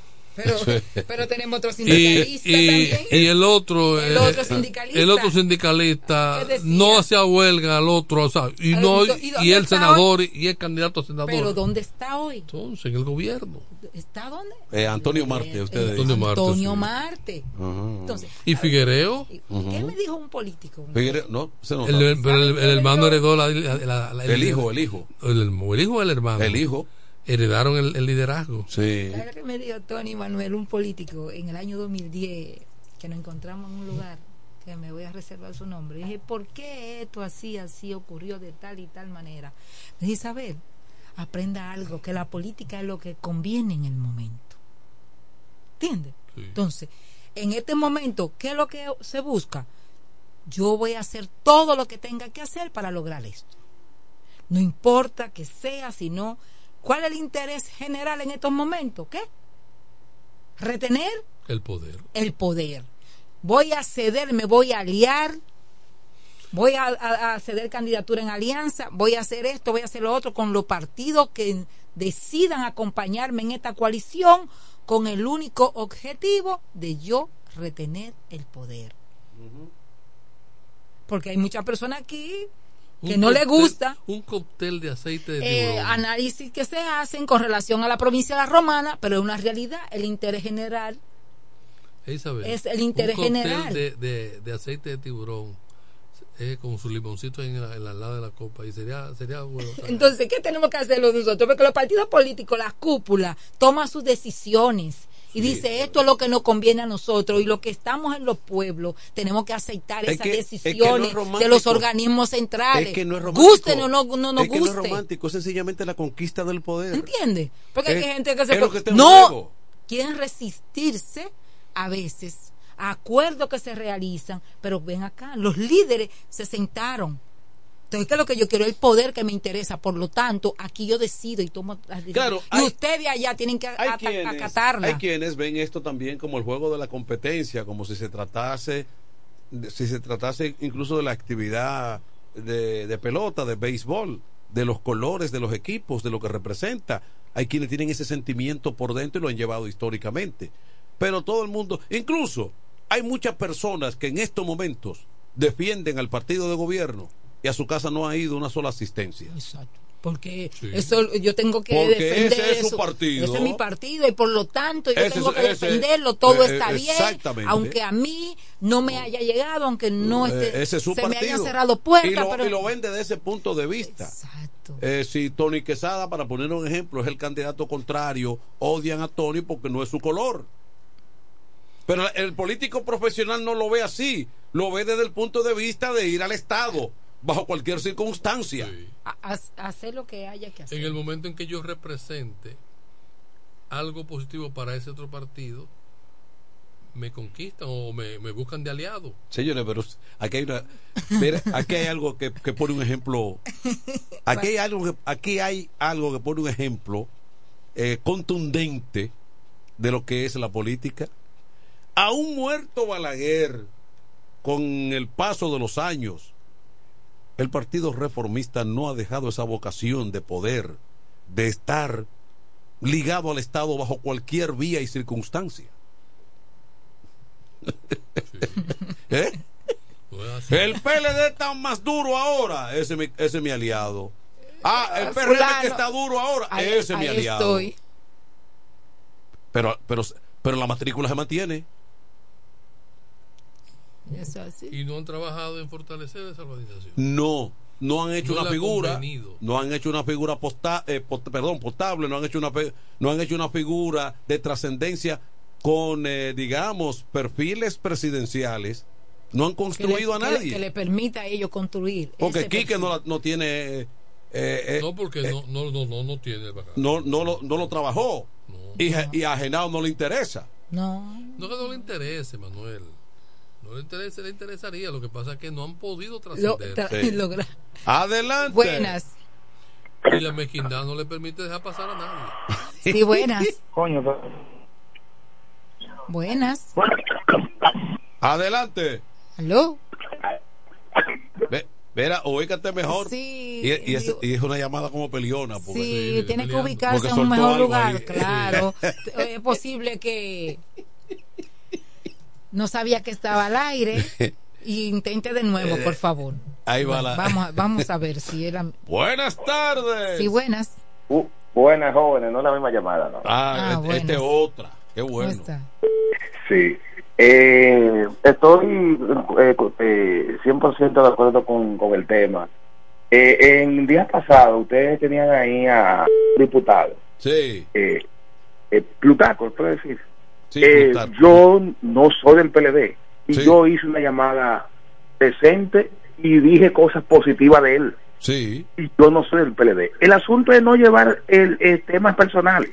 Pero, pero tenemos otro sindicalista y, también. y el otro El eh, otro eh, sindicalista. el otro sindicalista no hacía huelga al otro o sea, y no ¿y el senador y el candidato a senador Pero ¿dónde está hoy? entonces en el gobierno ¿Está dónde? Eh, Antonio Marte, ustedes. Antonio Marte, Antonio sí. Marte. Ajá. Entonces, y Figuereo ¿qué me dijo un político? Figuere- no, se no el, el- pero el, el hermano heredó la, la- la- El hijo, el hijo. el, el hijo o el hermano El hijo. Heredaron el, el liderazgo Sí. ¿Sabes lo que me dijo Tony Manuel, un político, en el año 2010, que nos encontramos en un lugar, que me voy a reservar su nombre? Y dije, ¿por qué esto así, así ocurrió de tal y tal manera? Me dice, Isabel, aprenda algo, que la política es lo que conviene en el momento. ¿Entiendes? Entonces, en este momento, ¿qué es lo que se busca? Yo voy a hacer todo lo que tenga que hacer para lograr esto. No importa que sea, sino ¿cuál es el interés general en estos momentos? ¿Qué? Retener el poder el poder. Voy a ceder, me voy a aliar, voy a, a- a ceder candidatura en alianza, voy a hacer esto, voy a hacer lo otro con los partidos que decidan acompañarme en esta coalición con el único objetivo de yo retener el poder. Porque hay muchas personas aquí que no le gusta un cóctel de aceite de eh, análisis que se hacen con relación a la provincia de la Romana, pero en una realidad el interés general Isabel, es el interés un cóctel general. de, de, de aceite de tiburón eh, con su limoncito en la, en la lado de la copa y sería sería bueno Entonces, ¿qué tenemos que hacer nosotros? Porque los partidos políticos, las cúpulas, toman sus decisiones y dice esto es lo que nos conviene a nosotros y lo que estamos en los pueblos tenemos que aceptar Es esas que- es que no es decisiones de los organismos centrales. Es que no es romántico. Gusten o no, no nos es que no es guste. romántico, es sencillamente la conquista del poder. ¿Entiendes? Porque hay gente que se que no quieren resistirse a veces a acuerdos que se realizan, pero ven acá, los líderes se sentaron. Entonces, ¿qué es lo que yo quiero? El poder que me interesa. Por lo tanto, aquí yo decido y tomo las decisiones. Claro, y ustedes allá tienen que Hay quienes, acatarla. hay quienes ven esto también como el juego de la competencia, como si se tratase, si se tratase incluso de la actividad de, de pelota, de béisbol, de los colores de los equipos, de lo que representa. Hay quienes tienen ese sentimiento por dentro y lo han llevado históricamente. Pero todo el mundo, incluso hay muchas personas que en estos momentos defienden al partido de gobierno y a su casa no ha ido una sola asistencia. Porque eso yo tengo que Porque defender ese es su eso. partido. Ese es mi partido y por lo tanto yo Ese tengo que ese- defenderlo. Todo eh, está bien, exactamente. aunque a mí no me haya llegado, aunque no Eh, esté, ese es su se me partido. hayan cerrado puertas. y lo, pero y lo ven desde ese punto de vista. Eh, si Tony Quesada, para poner un ejemplo, es el candidato contrario, odian a Tony porque no es su color. Pero el político profesional no lo ve así, lo ve desde el punto de vista de ir al Estado, bajo cualquier circunstancia. hacer lo que haya que hacer. en el momento en que yo represente algo positivo para ese otro partido, me conquistan o me, me buscan de aliado. Señores, pero aquí hay una. mira, aquí hay algo que, que pone un ejemplo. Aquí hay algo que, aquí hay algo que pone un ejemplo eh, contundente de lo que es la política. A un muerto Balaguer, con el paso de los años, el Partido Reformista no ha dejado esa vocación de poder, de estar ligado al Estado bajo cualquier vía y circunstancia. ¿Eh? El PLD está más duro ahora, ese es mi, ese es mi aliado. Ah, el PRM Fulano. Que está duro ahora, Ahí- ese es mi aliado. estoy. Pero, pero, pero la matrícula se mantiene. Así. Y no han trabajado en fortalecer esa organización. No, no han hecho No una figura, convenido. no han hecho una figura posta, eh, perdón, potable, no han hecho una pe- no han hecho una figura de trascendencia con eh, digamos perfiles presidenciales. No han le- construido a que le- nadie. Que le permita a ellos construir. porque Quique no, la- no tiene eh, eh, No, porque eh, no, no, no, no, no tiene no, no, lo, no lo trabajó y, a- y a Genao no le interesa. No. No que no le interese, Manuel. No le interesaría. Lo que pasa es que no han podido trascender. Sí. Adelante. Buenas. Y la mezquindad no le permite dejar pasar a nadie. Sí, buenas. Coño, Buenas. Adelante. ¿Aló? Ve, Vera, ubícate mejor. Sí, y, y es, y es una llamada como peleona. Porque, Sí, tiene que ubicarse en un mejor lugar, ahí. claro. es posible que no sabía que estaba al aire y intente de nuevo, por favor. Ahí va la- Vamos, a- vamos a ver si era. Buenas tardes. Sí, buenas. Uh, buenas jóvenes, no la misma llamada, ¿no? Ah, Ah, este- este otra. Qué ¿Cómo bueno. está? Sí. Eh, estoy eh, eh, 100% de acuerdo con, con el tema. Eh, en días pasados, ustedes tenían ahí a un diputado, Sí. eh, eh, Plutarco, ¿puedo decir? Sí, Eh, yo no soy del PLD y Sí. yo hice una llamada decente y dije cosas positivas de él. Sí. Y yo no soy del PLD. El asunto es no llevar el, el temas personales.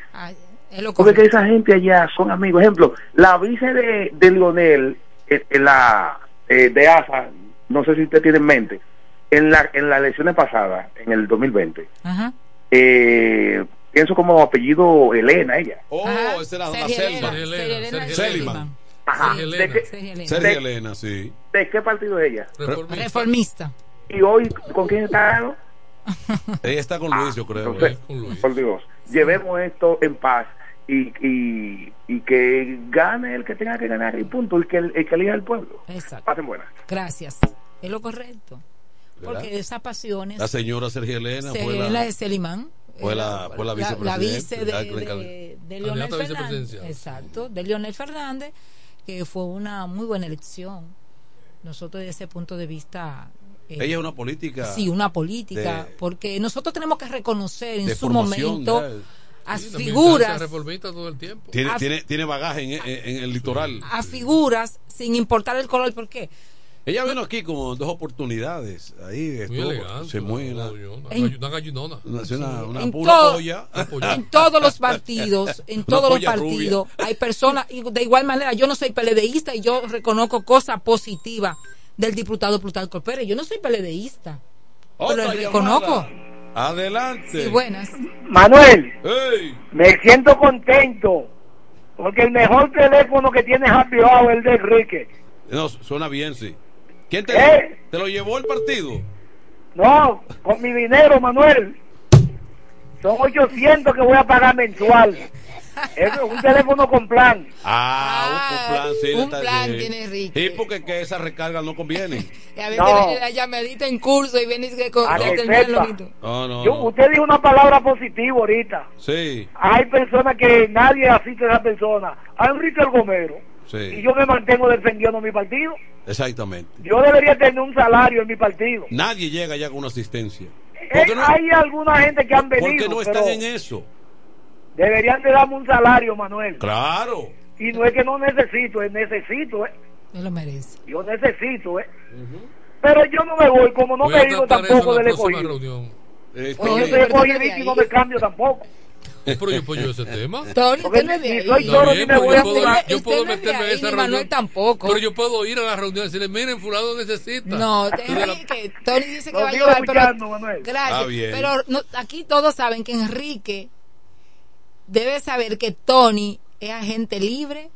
Porque esa gente allá son amigos. Ejemplo, la vice de, de Lionel, en, en la eh, de ASA, no sé si usted tiene en mente, en la en las elecciones pasadas, en el 2020, Ajá. eh, pienso como apellido Elena, ella. Oh, Ajá. esa era la Sergio selva. Elena, Sergio Elena Seliman. Ajá. Sergio ¿De, Elena. Sergio Elena. Sergio Elena, sí. de qué partido es ella? Reformista. Reformista. ¿Y hoy con quién está? Ella está con Luis, yo creo. Entonces, ¿eh? Con Luis. por Dios, llevemos esto en paz y, y, y que gane el que tenga que ganar y punto, el que, el que elija el pueblo. Exacto. Pasen buenas. Gracias. Es lo correcto. ¿Verdad? Porque esas pasiones. La señora Sergio Elena se- fue la, la, de Selimán. Fue la- fue la La vice de, de, de Leonel Candidata Fernández. Exacto, de Leonel Fernández, que fue una muy buena elección. Nosotros, desde ese punto de vista. eh, Ella es una política. Sí, una política. de- porque nosotros tenemos que reconocer en su momento ya. a Sí, figuras. todo el tiempo. Tiene, a- tiene, tiene bagaje en, en- en el litoral. a figuras sin importar el color. ¿Por qué? Ella vino aquí como en dos oportunidades. Ahí Muy estuvo. elegante. se muy una, una, En- gallo- una una, en, pura todo- polla. en todos los partidos, en Una todos los partidos, hay personas, y de igual manera, yo no soy peledeísta y yo reconozco cosas positivas del diputado Plutarco Pérez. Yo no soy peledeísta, pero lo reconozco. Adelante. Sí, buenas. Manuel, me siento contento porque el mejor teléfono que tiene Happy Hour es el de Enrique. No, suena bien, sí. ¿Quién te, ¿Eh? te lo llevó el partido? No, con mi dinero, Manuel. Son 800 que voy a pagar mensual. Eso es un teléfono con plan. Ah, un- un, plan, sí. un está- plan sí. tiene Enrique. Sí, porque que esas recargas no convienen. Y a veces No. la llamadita en curso y vienes que con Ah. No, no, Yo- no. usted dijo una palabra positiva ahorita. Sí, Hay personas que nadie asiste a esa persona. A Enrique el Gomero. Y yo me mantengo defendiendo mi partido. Exactamente. Yo debería tener un salario en mi partido. Nadie llega ya con una asistencia. Eh, no, hay alguna gente que han venido. porque no están en eso. Deberían de darme un salario, Manuel. Claro. Y no es que no necesito, es necesito, ¿eh? No lo merece. Yo necesito, ¿eh? Pero yo no me voy, como no Voy me he ido tampoco del escogido. reunión. Eh, Porque yo soy te y no me cambio tampoco. Pero yo apoyo ese tema. Tony, usted no es de ni ahí. soy Está toro ni bien, me voy yo a puedo, yo no meterme en ahí, esa ni reunión. Manuel tampoco. Pero yo puedo ir a la reunión y decirle, miren, fulano necesita. No, Enrique, Tony dice que va a llevar, pero Manuel. gracias. Bien. Pero no- aquí todos saben que Enrique debe saber que Tony es agente libre.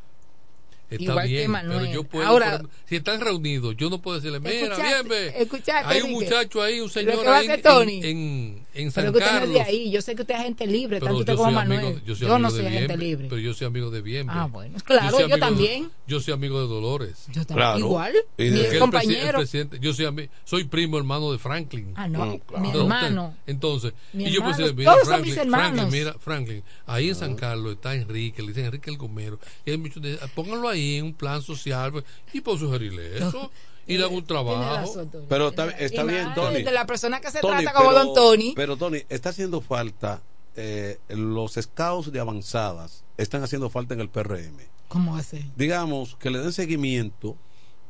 Está Igual que bien, Manuel. pero yo puedo, Ahora- por ejemplo, si están reunidos, yo no puedo decirle, mira, bien, ve, hay un muchacho ahí, un señor ahí en, Tony. en, en Pero San que usted no es Carlos. de ahí. Yo sé que usted es agente libre, Pero tanto usted como Manuel. amigo, yo soy no amigo soy Bienve, libre. pero yo soy amigo de Bienve. Ah, bueno, claro, yo de- también. yo soy amigo de Dolores. Yo también. Igual. Y Mi de- Que el compañero. el presidente, yo soy, soy primo hermano de Franklin. Ah, no, Mm, mi Entonces, hermano. Entonces, Mi y yo hermano, mira, Franklin, mira, Franklin, ahí en San Carlos está Enrique, le dicen Enrique el Gomero, y hay muchos pónganlo ahí un plan social, pues, y puedo sugerirle eso, y le hago un Tiene trabajo. razón. Pero está, está bien, Tony. De la persona que se Tony, trata como pero- Don Tony. Pero Tony, está haciendo falta, eh, los scouts de avanzadas están haciendo falta en el PRM. ¿Cómo hace? Digamos que le den seguimiento,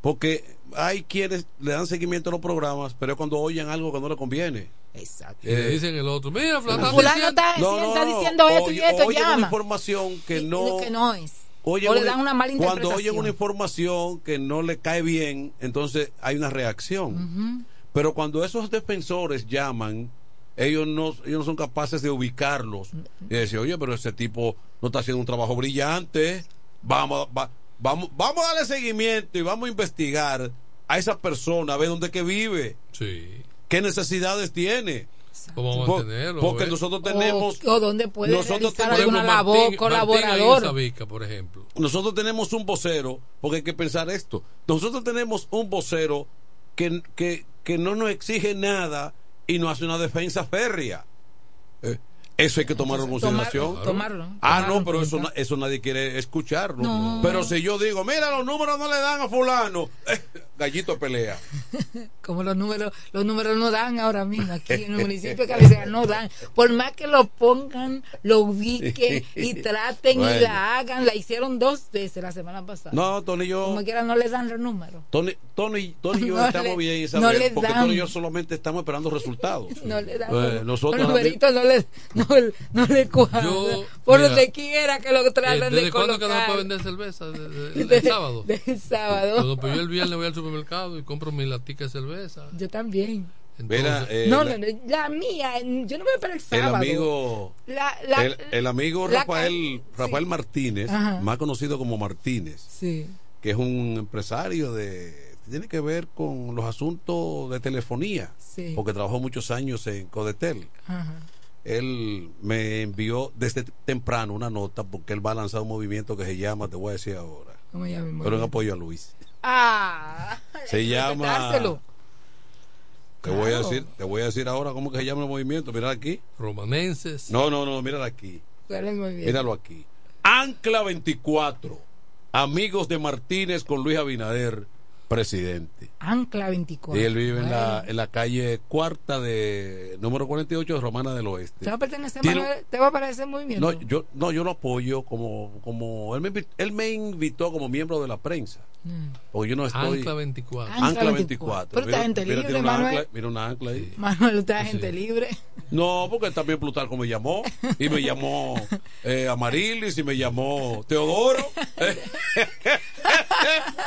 porque hay quienes le dan seguimiento a los programas, pero es cuando oyen algo que no le conviene. Exacto. Y le dicen el otro, mira, Fulano, está, está diciendo esto y Oye- una llama. información que Y- no... que no es. Oyen o le dan una mala Cuando oyen una información que no le cae bien, entonces hay una reacción. Pero cuando esos defensores llaman, ellos no, ellos no son capaces de ubicarlos y decir, oye, pero ese tipo no está haciendo un trabajo brillante. Vamos, va- vamos, vamos a darle seguimiento y vamos a investigar a esa persona, a ver dónde que vive, Sí. qué necesidades tiene. ¿Cómo Por- mantenerlo? porque eh? nosotros tenemos O, o donde puede nosotros tenemos Martín- labor Martín colaborador. Sabica, por ejemplo. nosotros tenemos un vocero, porque hay que pensar esto. Nosotros tenemos un vocero que, que, que no nos exige nada y nos hace una defensa férrea. Eh, eso hay que tomarlo en consideración. Tomar- tomarlo. Ah, no, pero eso, eso nadie quiere escucharlo. No. Pero si yo digo, mira, los números no le dan a fulano, eh, gallito pelea. Como los números, los números no dan ahora mismo aquí en el municipio de Cabecera, no dan. Por más que lo pongan, lo ubiquen y traten y la hagan, la hicieron dos veces la semana pasada. No, Tony y yo, Como quiera no le dan los números. Tony, Tony, Tony y yo No estamos le- bien, no Isabel, le porque dan. Tony y yo solamente estamos esperando resultados. No le dan. Eh, los- nosotros los numeritos no le, no, no le cuadran. Yo, Por mira, donde quiera que lo Eh, traten de ¿Desde cuándo que no colocar. puede vender cerveza? ¿De- de- De- ¿El sábado? del sábado. Bueno, pues yo el viernes voy al supermercado y compro mi latica de cerveza. Yo también. Mira, eh, no, la- no, no, la mía, yo no voy para el el sábado. amigo La, la, el, el amigo la- Rafael Rafael sí. Martínez, Ajá. más conocido como Martínez, Sí. que es un empresario de tiene que ver con los asuntos de telefonía, Sí. porque trabajó muchos años en Codetel. Ajá. Él me envió desde temprano una nota porque él va a lanzar un movimiento que se llama, te voy a decir ahora, ¿Cómo llama el pero en apoyo a Luis. Ah, Se llama. Te voy a decir, te voy a decir ahora cómo que se llama el movimiento, mira aquí. Romanenses. No, no, no, míralo aquí. ¿Cuál es el movimiento? Míralo aquí. Ancla 24. Amigos de Martínez con Luis Abinader, presidente. Ancla 24. Y él vive en la, en la calle cuarta de número 48 de Romana del Oeste. ¿Te va a pertenecer, Tiene- Manuel? ¿Te va a parecer movimiento? No, yo, no, yo lo apoyo como, como él, me, él me invitó como miembro de la prensa. Mm. Porque yo no estoy. Ancla 24. Ancla Ancla 24. 24. Pero esta gente libre, tiene una Manuel. ancla, mira una ancla ahí. Manuel, usted es gente libre. No, porque también Plutarco me llamó. Y me llamó eh, Amarilis y me llamó Teodoro.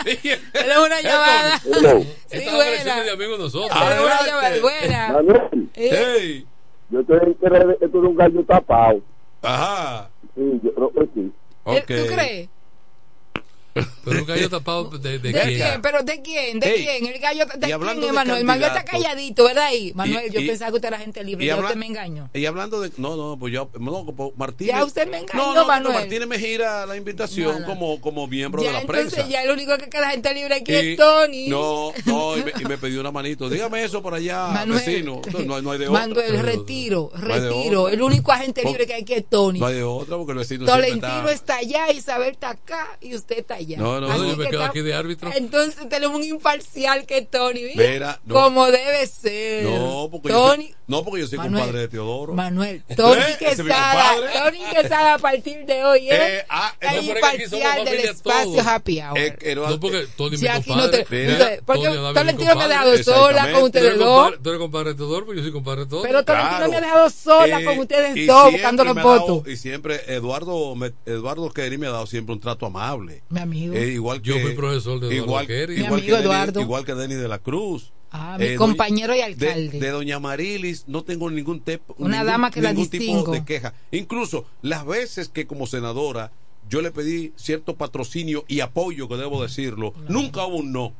Él es una llamada. Hello. Sí, Estas buena. agresiones de amigos de nosotros. Buena. Manuel, Eh, yo estoy de que esto es un gallo tapado. Ajá. Sí, yo creo que sí. Ok. ¿Tú crees? Pero un gallo tapado de, de, ¿De quién. quién? ¿Pero de quién? ¿De Ey, quién? El gallo, ¿de quién Manuel? Manuel está calladito, ¿verdad? Ahí? Manuel, yo y- pensaba que usted era gente libre. y Ya usted me engañó. Y hablando de. No, no, pues yo. No, como Martínez. Ya usted me engañó, no, Manuel. Martínez me gira la invitación. Como, como miembro Ya de la entonces prensa. ya el único que queda gente libre aquí Y- es Tony. No, no, y me, y me pidió una manito. Dígame eso por allá, Manuel. vecino. No, no hay- de otra. Manuel, retiro, retiro. El único agente Por- libre que hay aquí es Tony. No hay de otra porque el vecino Tolentino está. está allá, Isabel está acá y usted está allá. No, no, Así yo me que quedo aquí de árbitro. Entonces tenemos un imparcial que es Tony. Mira, no. como debe ser. No, porque Tony, yo, no, porque yo soy Manuel, compadre de Teodoro. Manuel, Tony ¿Eh? Es Quesada, compadre. Tony Quesada a partir de hoy es Eh, ah, el pero es imparcial del espacio todos. Happy Hour. Eh, no- No, porque Tony Si mi aquí no compadre. te- Mira, usted- porque Tony Tolentino me ha compadre. dejado sola con ustedes dos. compadre- Tú eres compadre de Teodoro, porque yo soy compadre de todos. Pero Tolentino me ha dejado sola Eh, con ustedes y dos buscando los me votos. y siempre Eduardo me- Eduardo Kerry me ha dado siempre un trato amable. Mi amigo. Eh, igual que, Yo fui profesor de Eduardo igual. Mi igual amigo que Eduardo. igual que Denny de la Cruz. Ah, mi Eh, compañero y de- alcalde. De, doña Marilis no tengo ningún, Una ningún- dama que la ningún tipo distingo. de queja. Incluso las veces que como senadora yo le pedí cierto patrocinio y apoyo, que debo decirlo, nunca hubo un no.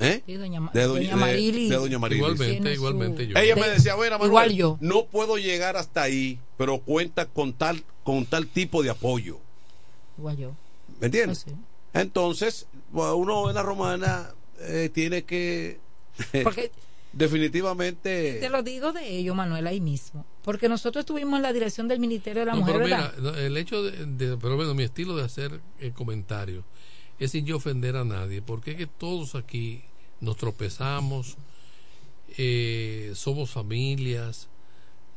¿Eh? Sí, doña, De doña, doña de- Marilis. de doña Marilis. Igualmente, igualmente yo. Ella De- me decía, bueno, Manuel, igual yo. no puedo llegar hasta ahí, pero cuenta con tal, con tal tipo de apoyo. Igual yo. ¿Me entiendes? Sí. Entonces, uno en la romana eh, tiene que Porque definitivamente te lo digo de ello, Manuel, ahí mismo. Porque nosotros estuvimos en la dirección del Ministerio de la No, Mujer, pero ¿verdad? mira, no, el hecho de, de- pero bueno, mi estilo de hacer el comentario es sin yo ofender a nadie, porque es que todos aquí nos tropezamos, eh, somos familias,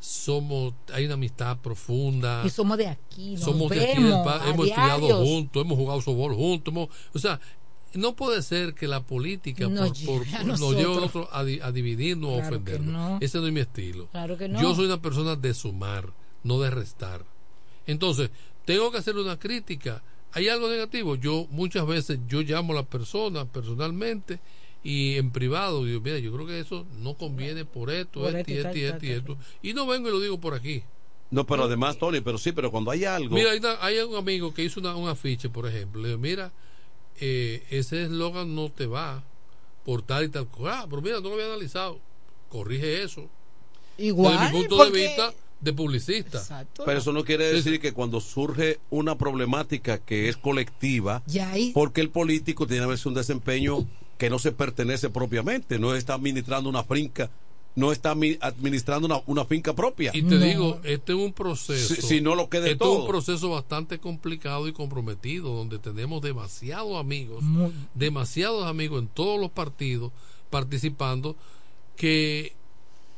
somos, hay una amistad profunda. Y somos de aquí, nos somos de aquí del a hemos estudiado juntos, hemos jugado softball juntos, hemos- o sea, no puede ser que la política Nos por, a nos nosotros. lleve a, nosotros a, di- a dividirnos o a Claro que ofendernos. no. Ese no es mi estilo. Claro que no. Yo soy una persona de sumar, no de restar. Entonces, tengo que hacerle una crítica. ¿Hay algo negativo? Yo muchas veces yo llamo a la persona personalmente y en privado digo, mira, yo creo que eso no conviene por esto, Por esto y esto, esto y esto no vengo y lo digo por aquí. no, pero además Tony, pero sí, pero cuando hay algo, Mira, hay, una- hay un amigo que hizo una, un afiche, por ejemplo. Le digo, mira, eh, ese eslogan no te va por tal y tal cosa. Ah, pero mira, no lo había analizado. Corrige eso. Igual, Desde mi punto porque- de vista de publicista. Exacto. pero eso no quiere decir que cuando surge una problemática que es colectiva, ahí, porque el político tiene a veces un desempeño que no se pertenece propiamente, no está administrando una finca, no está mi- administrando una, una finca propia. Y te digo, este es un proceso. Si- si no lo quede este es todo. un proceso bastante complicado y comprometido, donde tenemos demasiados amigos, demasiados amigos en todos los partidos participando, que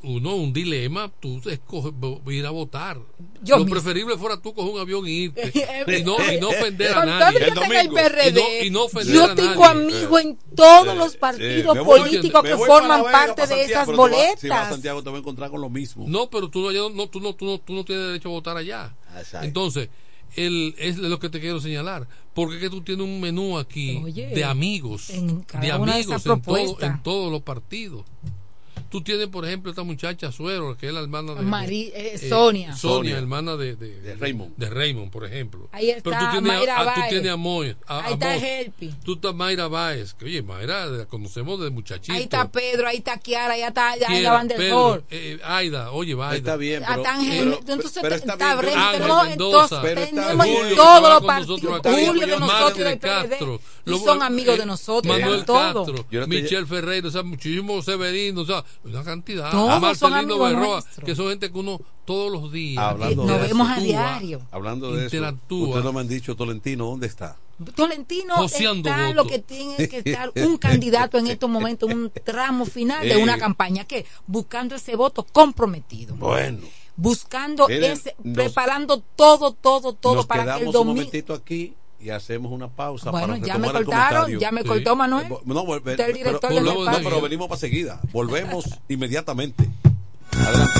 uno, un dilema, tú escoges ir a votar. Yo Lo mismo. preferible fuera tú coger un avión y irte. Y, no, y no ofender a nadie. Y no- y no yo tengo amigos en todos los partidos políticos que forman parte de esas pero tú vas- boletas. Si vas a Santiago te vas a encontrar con lo mismo. No, pero tú no, ya no, tú no, tú no, tú no tienes derecho a votar allá. Exacto. Entonces, el, es lo que te quiero señalar. Porque es que tú tienes un menú aquí Oye, de amigos, de amigos en, todo- en todos los partidos. Tú tienes, por ejemplo, esta muchacha Suero, que es la hermana de, de- eh, Sonia. Sonia, Sonia. hermana de, de, De Raymond. de Raymond, por ejemplo. Ahí está Pero tú tienes, Mayra a, tú Báez. tienes a Moy, a- Ahí está. Helpi. Tú estás Mayra Báez, que oye, Mayra la conocemos de muchachito. Ahí está Pedro, ahí está Kiara, ahí está la Van der eh, Aida, oye, Aida. Está bien, Hasta pero, Ángel, pero- entonces pero está está bien, tenemos, entonces, está tenemos en todos los partidos. Julio de nosotros de del Castro. y son amigos eh, de nosotros, Manuel. Castro, Michelle Ferreira, o sea, muchísimo Severino, o sea, una cantidad. Todos son Marcelino amigos Berroa, que son gente que uno todos los días Hablando Nos de vemos a diario. Hablando de eso, ustedes no me han dicho, Tolentino, ¿dónde está? Tolentino Joseando está lo que tiene que estar un candidato en estos momentos, un tramo final de Eh. una campaña que buscando ese voto comprometido, Bueno, buscando Miren, ese, nos- preparando todo, todo, todo nos para que el quedamos un domingo. momentito aquí y hacemos una pausa Bueno, para ya me cortaron, ya me Sí. cortó Manuel. Eh, No, volve- pero, no, pero venimos para seguida. Volvemos inmediatamente. Adelante.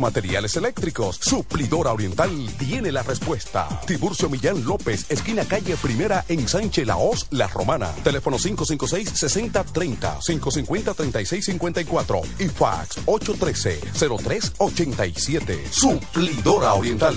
materiales eléctricos, Suplidora Oriental tiene la respuesta. Tiburcio Millán López, esquina calle Primera en Sánchez Laos, La Romana. Teléfono 556-6030, 550-3654 y fax 813-0387. Suplidora Oriental.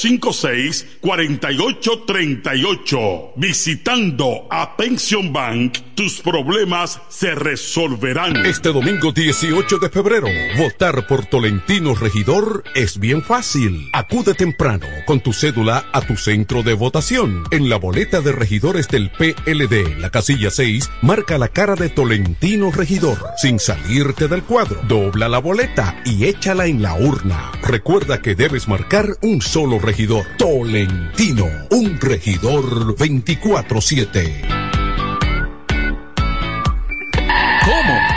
809-556-4838. Visitando a Pension Bank, tus problemas se resolverán. Este domingo 18 de febrero, votar por Tolentino Regidor es bien fácil. Acude temprano con tu cédula a tu centro de votación. En la boleta de regidores del PLD, la casilla 6, marca la cara de Tolentino Regidor. Sin salirte del cuadro, dobla la boleta y échala en la urna. Recuerda que debes marcar un solo regidor. Tolentino, un regidor 24-7.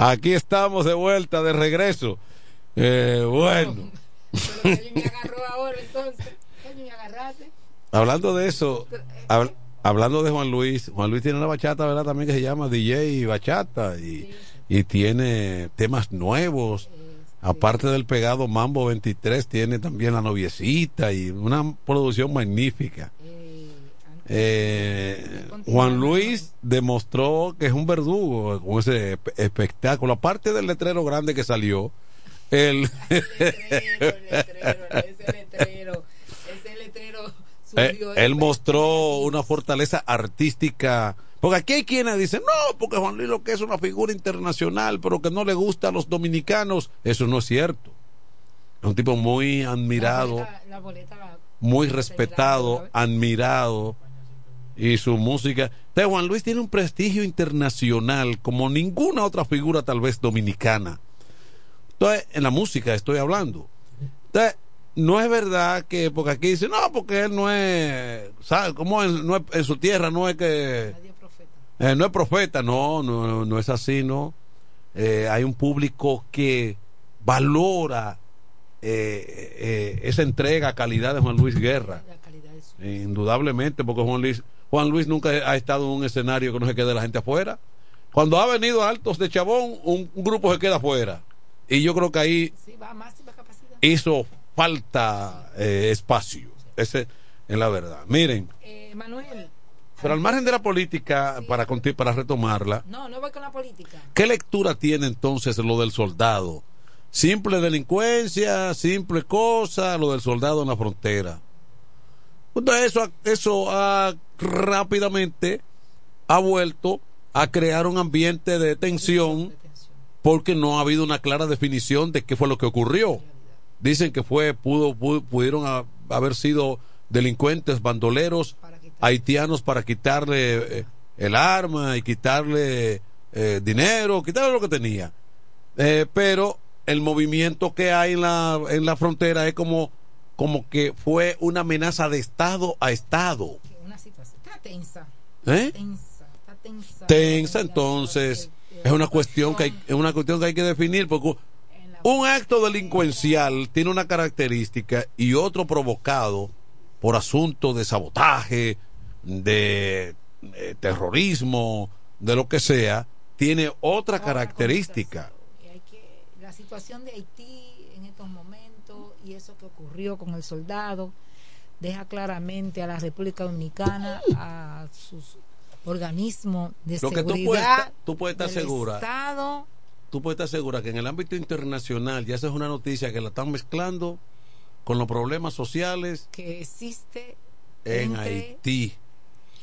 Aquí estamos de vuelta, de regreso. Eh, bueno. Hablando de eso, hab, hablando de Juan Luis, Juan Luis tiene una bachata, ¿verdad? También que se llama DJ Bachata y, y tiene temas nuevos. Aparte del pegado Mambo 23, tiene también la noviecita y una producción magnífica. Eh, Juan Luis demostró que es un verdugo con ese espectáculo. Aparte del letrero grande que salió, el, él mostró una fortaleza artística. Porque aquí hay quienes dicen, no, porque Juan Luis lo que es una figura internacional, pero que no le gusta a los dominicanos. Eso no es cierto. Es un tipo muy admirado, muy respetado, admirado y su música. Entonces, Juan Luis tiene un prestigio internacional como ninguna otra figura tal vez dominicana. Entonces, en la música estoy hablando. Entonces, no es verdad que, porque aquí dice, no, porque él no es, ¿sabe? ¿Cómo es, no es, en su tierra no es que... Eh, no es profeta, no, no, no es así, ¿no? Eh, hay un público que valora eh, eh esa entrega, calidad de Juan Luis Guerra. Indudablemente, porque Juan Luis Juan Luis nunca ha estado en un escenario que no se quede la gente afuera. Cuando ha venido Altos de Chabón, un, un grupo se queda afuera. Y yo creo que ahí hizo falta eh, espacio. Ese es la verdad. Miren. Eh, Manuel. Pero al margen de la política, para, para retomarla. No, no voy con la política. ¿Qué lectura tiene entonces lo del soldado? Simple delincuencia, simple cosa, lo del soldado en la frontera. Entonces eso, eso ha rápidamente ha vuelto a crear un ambiente de tensión porque no ha habido una clara definición de qué fue lo que ocurrió. Dicen que fue pudo, pudieron haber sido delincuentes, bandoleros, haitianos para quitarle eh, el arma y quitarle eh, dinero, quitarle lo que tenía. Eh, pero el movimiento que hay en la, en la frontera es como como que fue una amenaza de Estado a Estado. Una situación está tensa. ¿Eh? Tensa, está tensa. Tensa, entonces es una cuestión que hay, es una cuestión que hay que definir porque un acto delincuencial tiene una característica y otro provocado por asuntos de sabotaje, de, de terrorismo, de lo que sea, tiene otra característica. La situación de Haití y eso que ocurrió con el soldado deja claramente a la República Dominicana, a sus organismos de Lo seguridad. Que tú puedes, estar segura. Estado, tú puedes estar segura que en el ámbito internacional ya esa es una noticia que la están mezclando con los problemas sociales que existe en Haití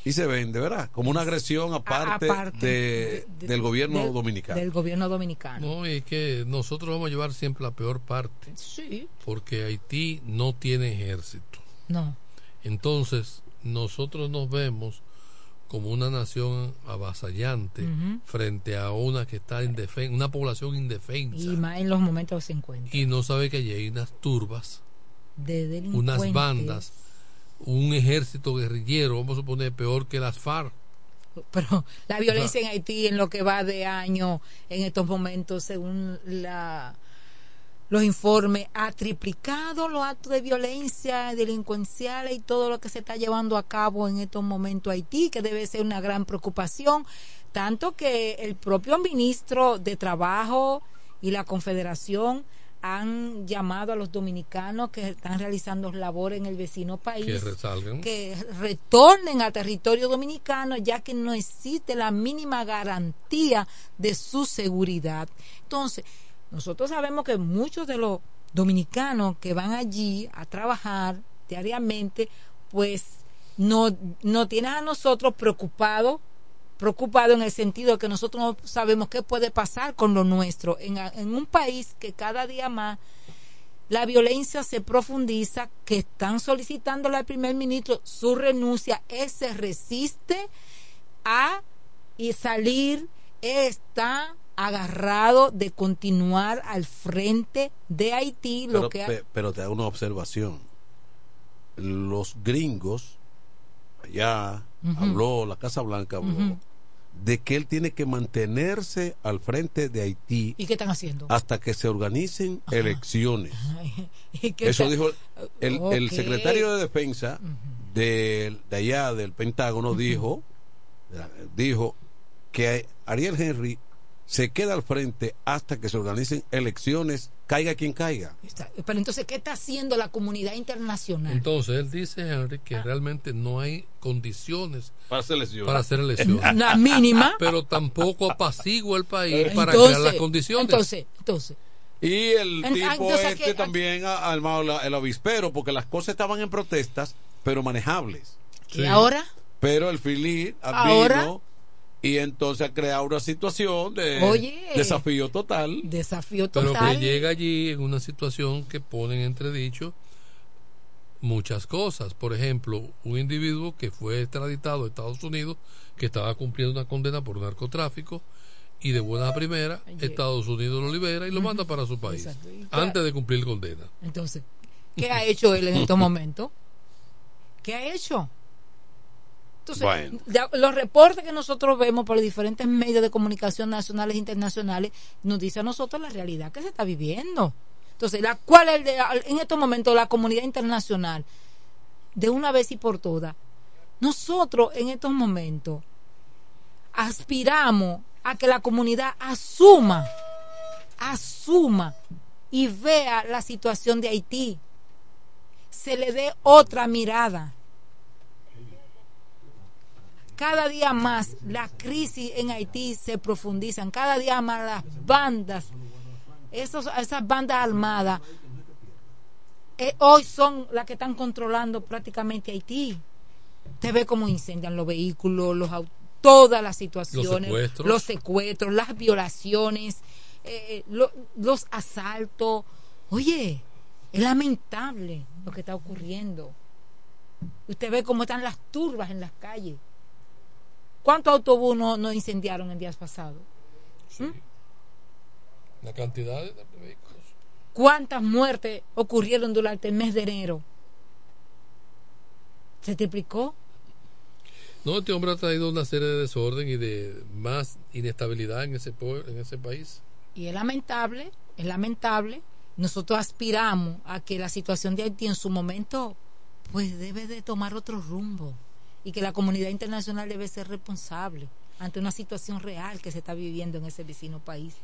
y se vende, ¿verdad? Como una agresión aparte, de, del gobierno dominicano. Del gobierno dominicano. No, es que nosotros vamos a llevar siempre la peor parte. Sí. Porque Haití no tiene ejército. No. Entonces, nosotros nos vemos como una nación avasallante uh -huh. frente a una que está indefensa, una población indefensa. Y más en los momentos que se encuentra. Y no sabe que allí hay unas turbas, de unas bandas un ejército guerrillero, vamos a suponer, peor que las FARC. Pero la violencia en Haití en lo que va de año, en estos momentos, según la, los informes, ha triplicado los actos de violencia delincuencial y todo lo que se está llevando a cabo en estos momentos Haití, que debe ser una gran preocupación, tanto que el propio ministro de Trabajo y la Confederación han llamado a los dominicanos que están realizando labores en el vecino país que, resalgan. que retornen a territorio dominicano ya que no existe la mínima garantía de su seguridad. Entonces, nosotros sabemos que muchos de los dominicanos que van allí a trabajar diariamente, pues no, no tienen a nosotros preocupados preocupado en el sentido de que nosotros no sabemos qué puede pasar con lo nuestro en, en, un país que cada día más la violencia se profundiza, que están solicitando al primer ministro su renuncia, él se resiste a y salir, está agarrado de continuar al frente de Haití. Pero, lo que pero te hago una observación. Los gringos, allá uh -huh. habló, la Casa Blanca habló, uh -huh. De que él tiene que mantenerse al frente de Haití. ¿Y qué están haciendo? Hasta que se organicen Ajá. elecciones. Eso dijo el, okay. el, secretario de Defensa uh -huh. de, de, allá del Pentágono, dijo, dijo que Ariel Henry se queda al frente hasta que se organicen elecciones, caiga quien caiga. Está, pero entonces, ¿qué está haciendo la comunidad internacional? Entonces, él dice, Henry, que ah. realmente no hay condiciones para hacer elecciones. Para hacer elecciones. Una mínima. Pero tampoco apacigua el país para crear las condiciones. Entonces, entonces. Y el en, tipo entonces, este que, también ha armado la, el avispero, porque las cosas estaban en protestas, pero manejables. ¿Y sí. ahora? Pero el Filip vino y entonces ha creado una situación de Oye, desafío total. Desafío total. Pero que llega allí en una situación que pone en entredicho muchas cosas. Por ejemplo, un individuo que fue extraditado a Estados Unidos, que estaba cumpliendo una condena por narcotráfico, y de buena primera. Estados Unidos lo libera y lo manda para su país, antes de cumplir condena. Entonces, ¿qué ha hecho él en estos momentos? ¿Qué ha hecho? Entonces, bueno. ya, los reportes que nosotros vemos por los diferentes medios de comunicación nacionales e internacionales nos dice a nosotros la realidad que se está viviendo. Entonces, la cual es de, en estos momentos la comunidad internacional, de una vez y por todas, nosotros en estos momentos aspiramos a que la comunidad asuma, asuma y vea la situación de Haití, se le dé otra mirada cada día más la crisis en Haití se profundizan, cada día más las bandas, esos, esas bandas armadas, eh, hoy son las que están controlando prácticamente Haití. Te ve cómo incendian los vehículos, los todas las situaciones, los secuestros, los secuestros las violaciones, eh, lo, los asaltos. Oye, es lamentable lo que está ocurriendo. Usted ve cómo están las turbas en las calles. ¿Cuántos autobús no, no, incendiaron en días pasados? Sí. ¿Mm? La cantidad de vehículos. ¿Cuántas muertes ocurrieron durante el mes de enero? ¿Se triplicó? No, este hombre ha traído una serie de desorden y de más inestabilidad en ese, en ese país. Y es lamentable, es lamentable. Nosotros aspiramos a que la situación de Haití en su momento pues debe de tomar otro rumbo y que la comunidad internacional debe ser responsable ante una situación real que se está viviendo en ese vecino país.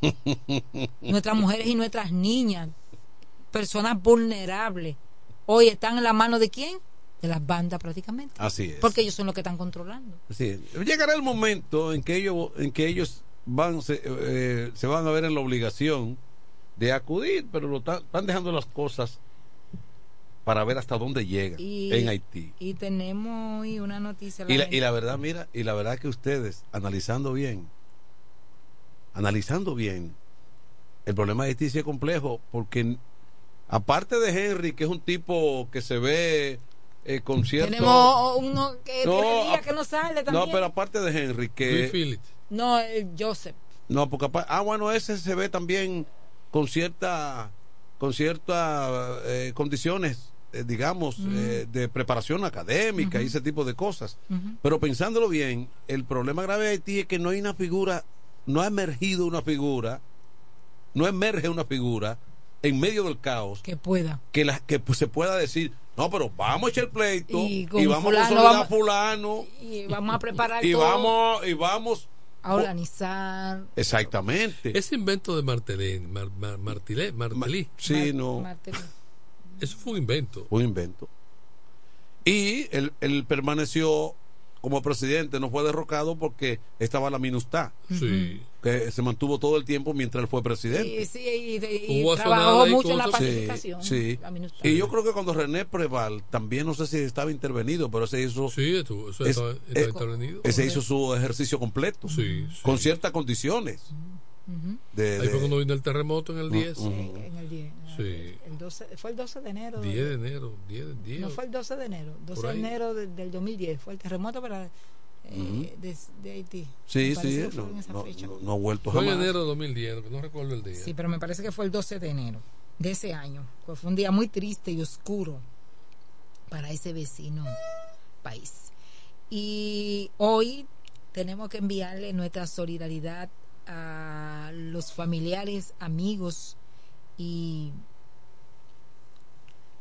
nuestras mujeres y nuestras niñas, personas vulnerables, hoy están en la mano de quién? De las bandas prácticamente. Así es. Porque ellos son los que están controlando. Así es. Llegará el momento en que ellos, en que ellos van, se, eh, se van a ver en la obligación de acudir, pero lo están dejando las cosas para ver hasta dónde llega y, en Haití. Y tenemos hoy una noticia. La y, la, y, la, verdad, mira, y la verdad que ustedes, analizando bien, analizando bien, el problema de Haití sí es complejo, porque aparte de Henry, que es un tipo que se ve eh, con cierto... Tenemos uno que no, tiene días que no sale también. No, pero aparte de Henry, que... No, eh, Joseph. No, porque aparte, ah, bueno, ese se ve también con cierta con ciertas eh, condiciones eh, digamos, Mm. eh, de preparación académica y ese tipo de cosas. Pero pensándolo bien, el problema grave de Haití es que no hay una figura, no ha emergido una figura, no emerge una figura en medio del caos que pueda que la que pues, se pueda decir no pero vamos a echar el pleito Y y, vamos fulano, a consolidar vamos- a fulano y vamos a preparar y todo, vamos y vamos a organizar. exactamente Ese invento de Martelé, Mar, Mar- Martilé, Martelí. sí no Martelly. Eso fue un invento. un invento y él, él permaneció como presidente no fue derrocado porque estaba la minustad. Sí. Que se mantuvo todo el tiempo mientras él fue presidente. Sí, sí, y, y trabajó mucho en la pacificación. Sí, la. Y yo creo que cuando René Preval, también no sé si estaba intervenido, pero ese hizo. Sí, eso, eso es- estaba- estaba intervenido. Ese hizo su ejercicio completo. Con ciertas condiciones. De- Ahí de- fue cuando vino el terremoto en el 10. Ujú. En el 10. Sí. El 12, fue el 12 de enero. 10 de enero. 10, 10. No fue el 12 de enero. 12 de enero del, del 2010. Fue el terremoto para, eh, de, de Haití. Sí, sí, fue no, en esa no- fecha. no- no ha vuelto Fue en jamás. enero de 2010, que no recuerdo el día. Sí, pero me parece que fue el 12 de enero de ese año. Pues fue un día muy triste y oscuro para ese vecino país. Y hoy tenemos que enviarle nuestra solidaridad a los familiares, amigos y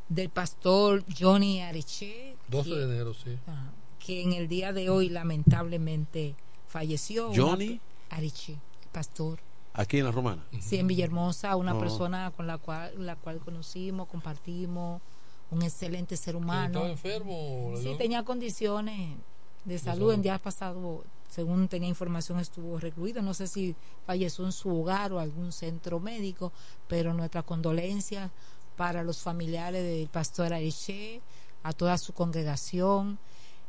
del pastor Johnny Areche, 12 que- de enero, sí. ah, que en el día de hoy lamentablemente falleció. Johnny. Areche, pastor. Aquí en la Romana. Sí, en Villahermosa, una Oh. persona con la cual, la cual conocimos, compartimos, un excelente ser humano. ¿Estaba enfermo? Sí, tenía condiciones de salud. salud. El día pasado, según tenía información, estuvo recluido. No sé si falleció en su hogar o algún centro médico, pero nuestra condolencia para los familiares del pastor Areche, a toda su congregación,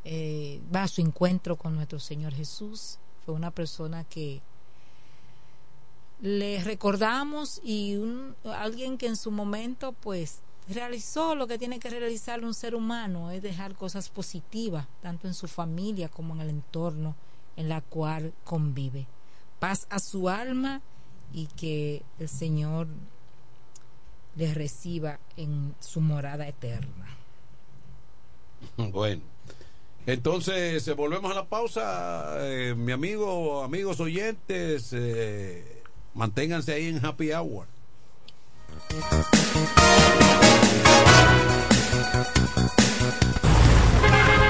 eh, va a su encuentro con nuestro Señor Jesús. Fue una persona que le recordamos y un, alguien que en su momento pues realizó lo que tiene que realizar un ser humano, es dejar cosas positivas, tanto en su familia como en el entorno en la cual convive. Paz a su alma y que el Señor le reciba en su morada eterna. Bueno. Entonces, eh, volvemos a la pausa. Eh, mi amigo, amigos oyentes, eh, manténganse ahí en Happy Hour.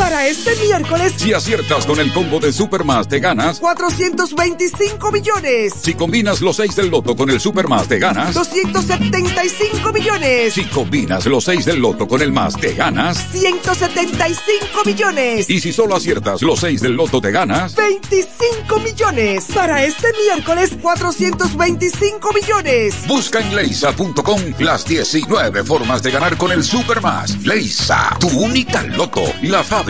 Para este miércoles, Si aciertas con el combo de Supermas te ganas. 425 millones. Si combinas los 6 del loto con el Supermas te ganas. 275 millones. Si combinas los 6 del loto con el más te ganas. 175 millones. Y si solo aciertas los 6 del loto te ganas. 25 millones. Para este miércoles, 425 millones. Busca en leisa.com las 19 formas de ganar con el Supermas. Leisa, tu única loto, la fábrica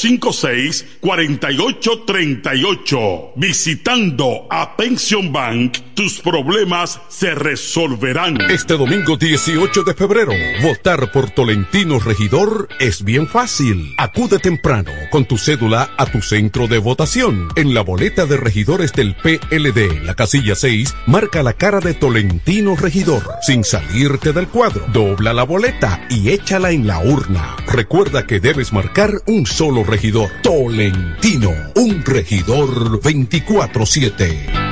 809-556-4838. Visitando a Pension Bank, tus problemas se resolverán. Este domingo 18 de febrero, votar por Tolentino Regidor es bien fácil. Acude temprano con tu cédula a tu centro de votación. En la boleta de regidores del PLD, la casilla 6, marca la cara de Tolentino Regidor. Sin salirte del cuadro, dobla la boleta y échala en la urna. Recuerda que debes marcar un solo regidor. Tolentino, un regidor 24-7.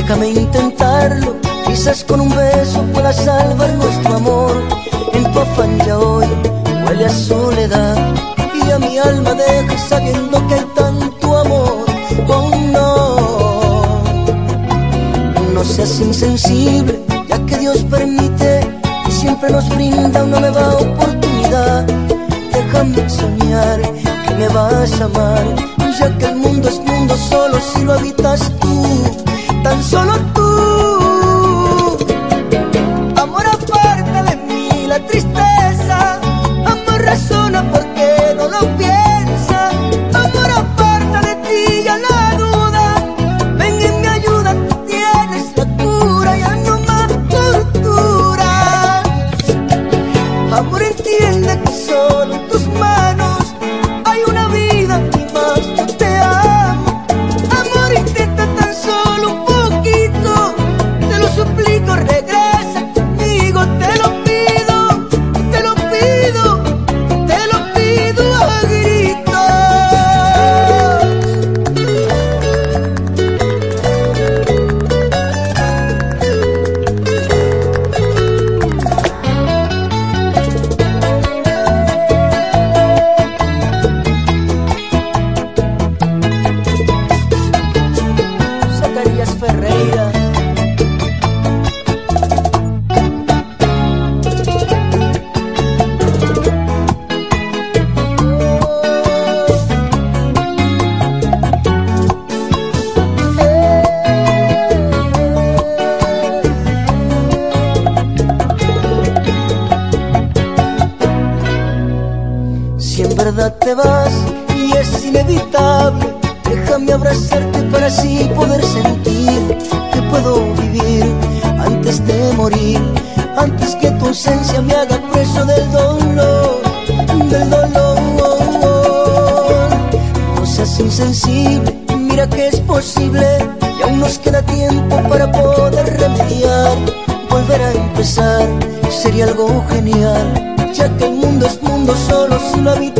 Déjame intentarlo. Quizás con un beso pueda salvar nuestro amor. En tu afán ya hoy huele a soledad. Y a mi alma deja sabiendo que hay tanto amor. Oh no, no seas insensible, ya que Dios permite y siempre nos brinda una nueva oportunidad. Déjame soñar que me vas a amar, ya que el mundo es mundo solo si lo habitas tú, tan solo tú. Tiempo para poder remediar, volver a empezar, sería algo genial ya que el mundo es mundo solo si lo habitas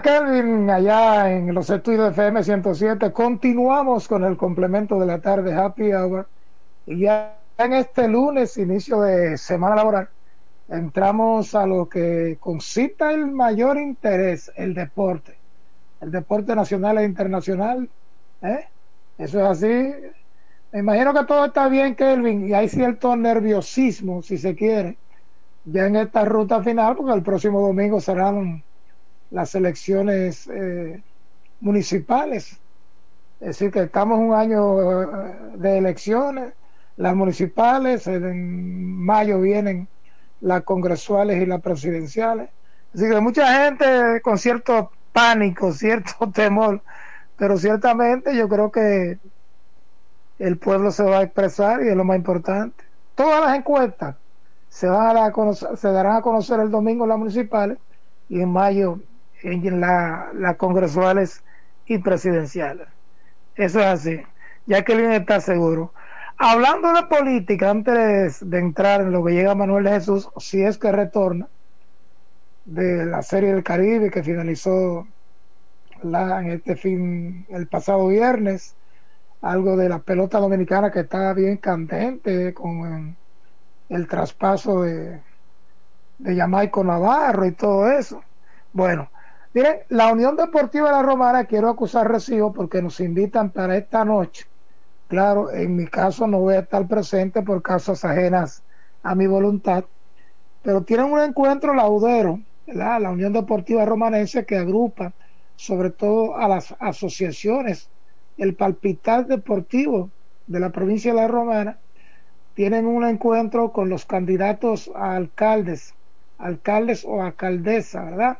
Kevin allá en los estudios de FM 107. Continuamos con el complemento de la tarde Happy Hour. Y ya en este lunes, inicio de semana laboral, entramos a lo que concita el mayor interés, el deporte. El deporte nacional e internacional. ¿eh? Eso es así. Me imagino que todo está bien, Kelvin, y hay cierto nerviosismo, si se quiere, ya en esta ruta final, porque el próximo domingo serán las elecciones eh, municipales. Es decir, que estamos un año eh, de elecciones, las municipales, en mayo vienen las congresuales y las presidenciales. Así que mucha gente con cierto pánico, cierto temor, pero ciertamente yo creo que el pueblo se va a expresar y es lo más importante. Todas las encuestas se, van a conocer, se darán a conocer el domingo en las municipales y en mayo las la congresuales y presidenciales. Eso es así. Ya que Jacqueline está seguro. Hablando de política, antes de entrar en lo que llega Manuel Jesús, si es que retorna de la Serie del Caribe que finalizó en este fin, el pasado viernes, algo de la pelota dominicana que está bien candente con el, traspaso de, de Jamaico Navarro y todo eso. Bueno, La Unión Deportiva de la Romana, quiero acusar recibo porque nos invitan para esta noche. Claro, en mi caso no voy a estar presente por causas ajenas a mi voluntad, pero tienen un encuentro laudero, la Unión Deportiva Romanense que agrupa sobre todo a las asociaciones, el palpitar deportivo de la provincia de la Romana, tienen un encuentro con los candidatos a alcaldes, alcaldes o alcaldesa, ¿verdad?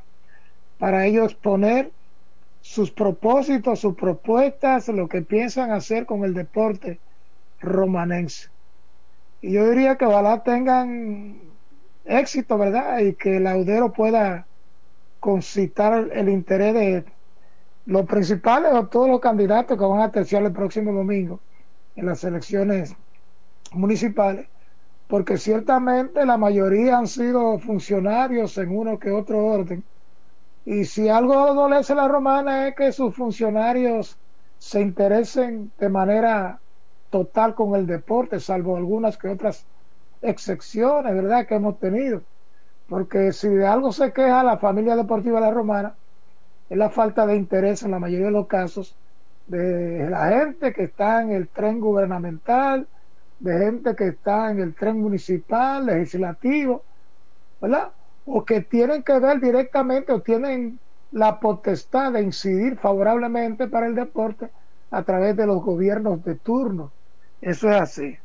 Para ellos poner sus propósitos, sus propuestas, lo que piensan hacer con el deporte romanense. Y yo diría que ojalá tengan éxito, ¿verdad? Y que el audero pueda concitar el interés de los principales o todos los candidatos que van a terciar el próximo domingo en las elecciones municipales, porque ciertamente la mayoría han sido funcionarios en uno que otro orden y si algo adolece la romana es que sus funcionarios se interesen de manera total con el deporte, salvo algunas que otras excepciones, ¿verdad?, que hemos tenido. Porque si de algo se queja la familia deportiva de la romana, es la falta de interés en la mayoría de los casos de la gente que está en el tren gubernamental, de gente que está en el tren municipal, legislativo, ¿verdad? O que tienen que ver directamente o tienen la potestad de incidir favorablemente para el deporte a través de los gobiernos de turno. Eso es así.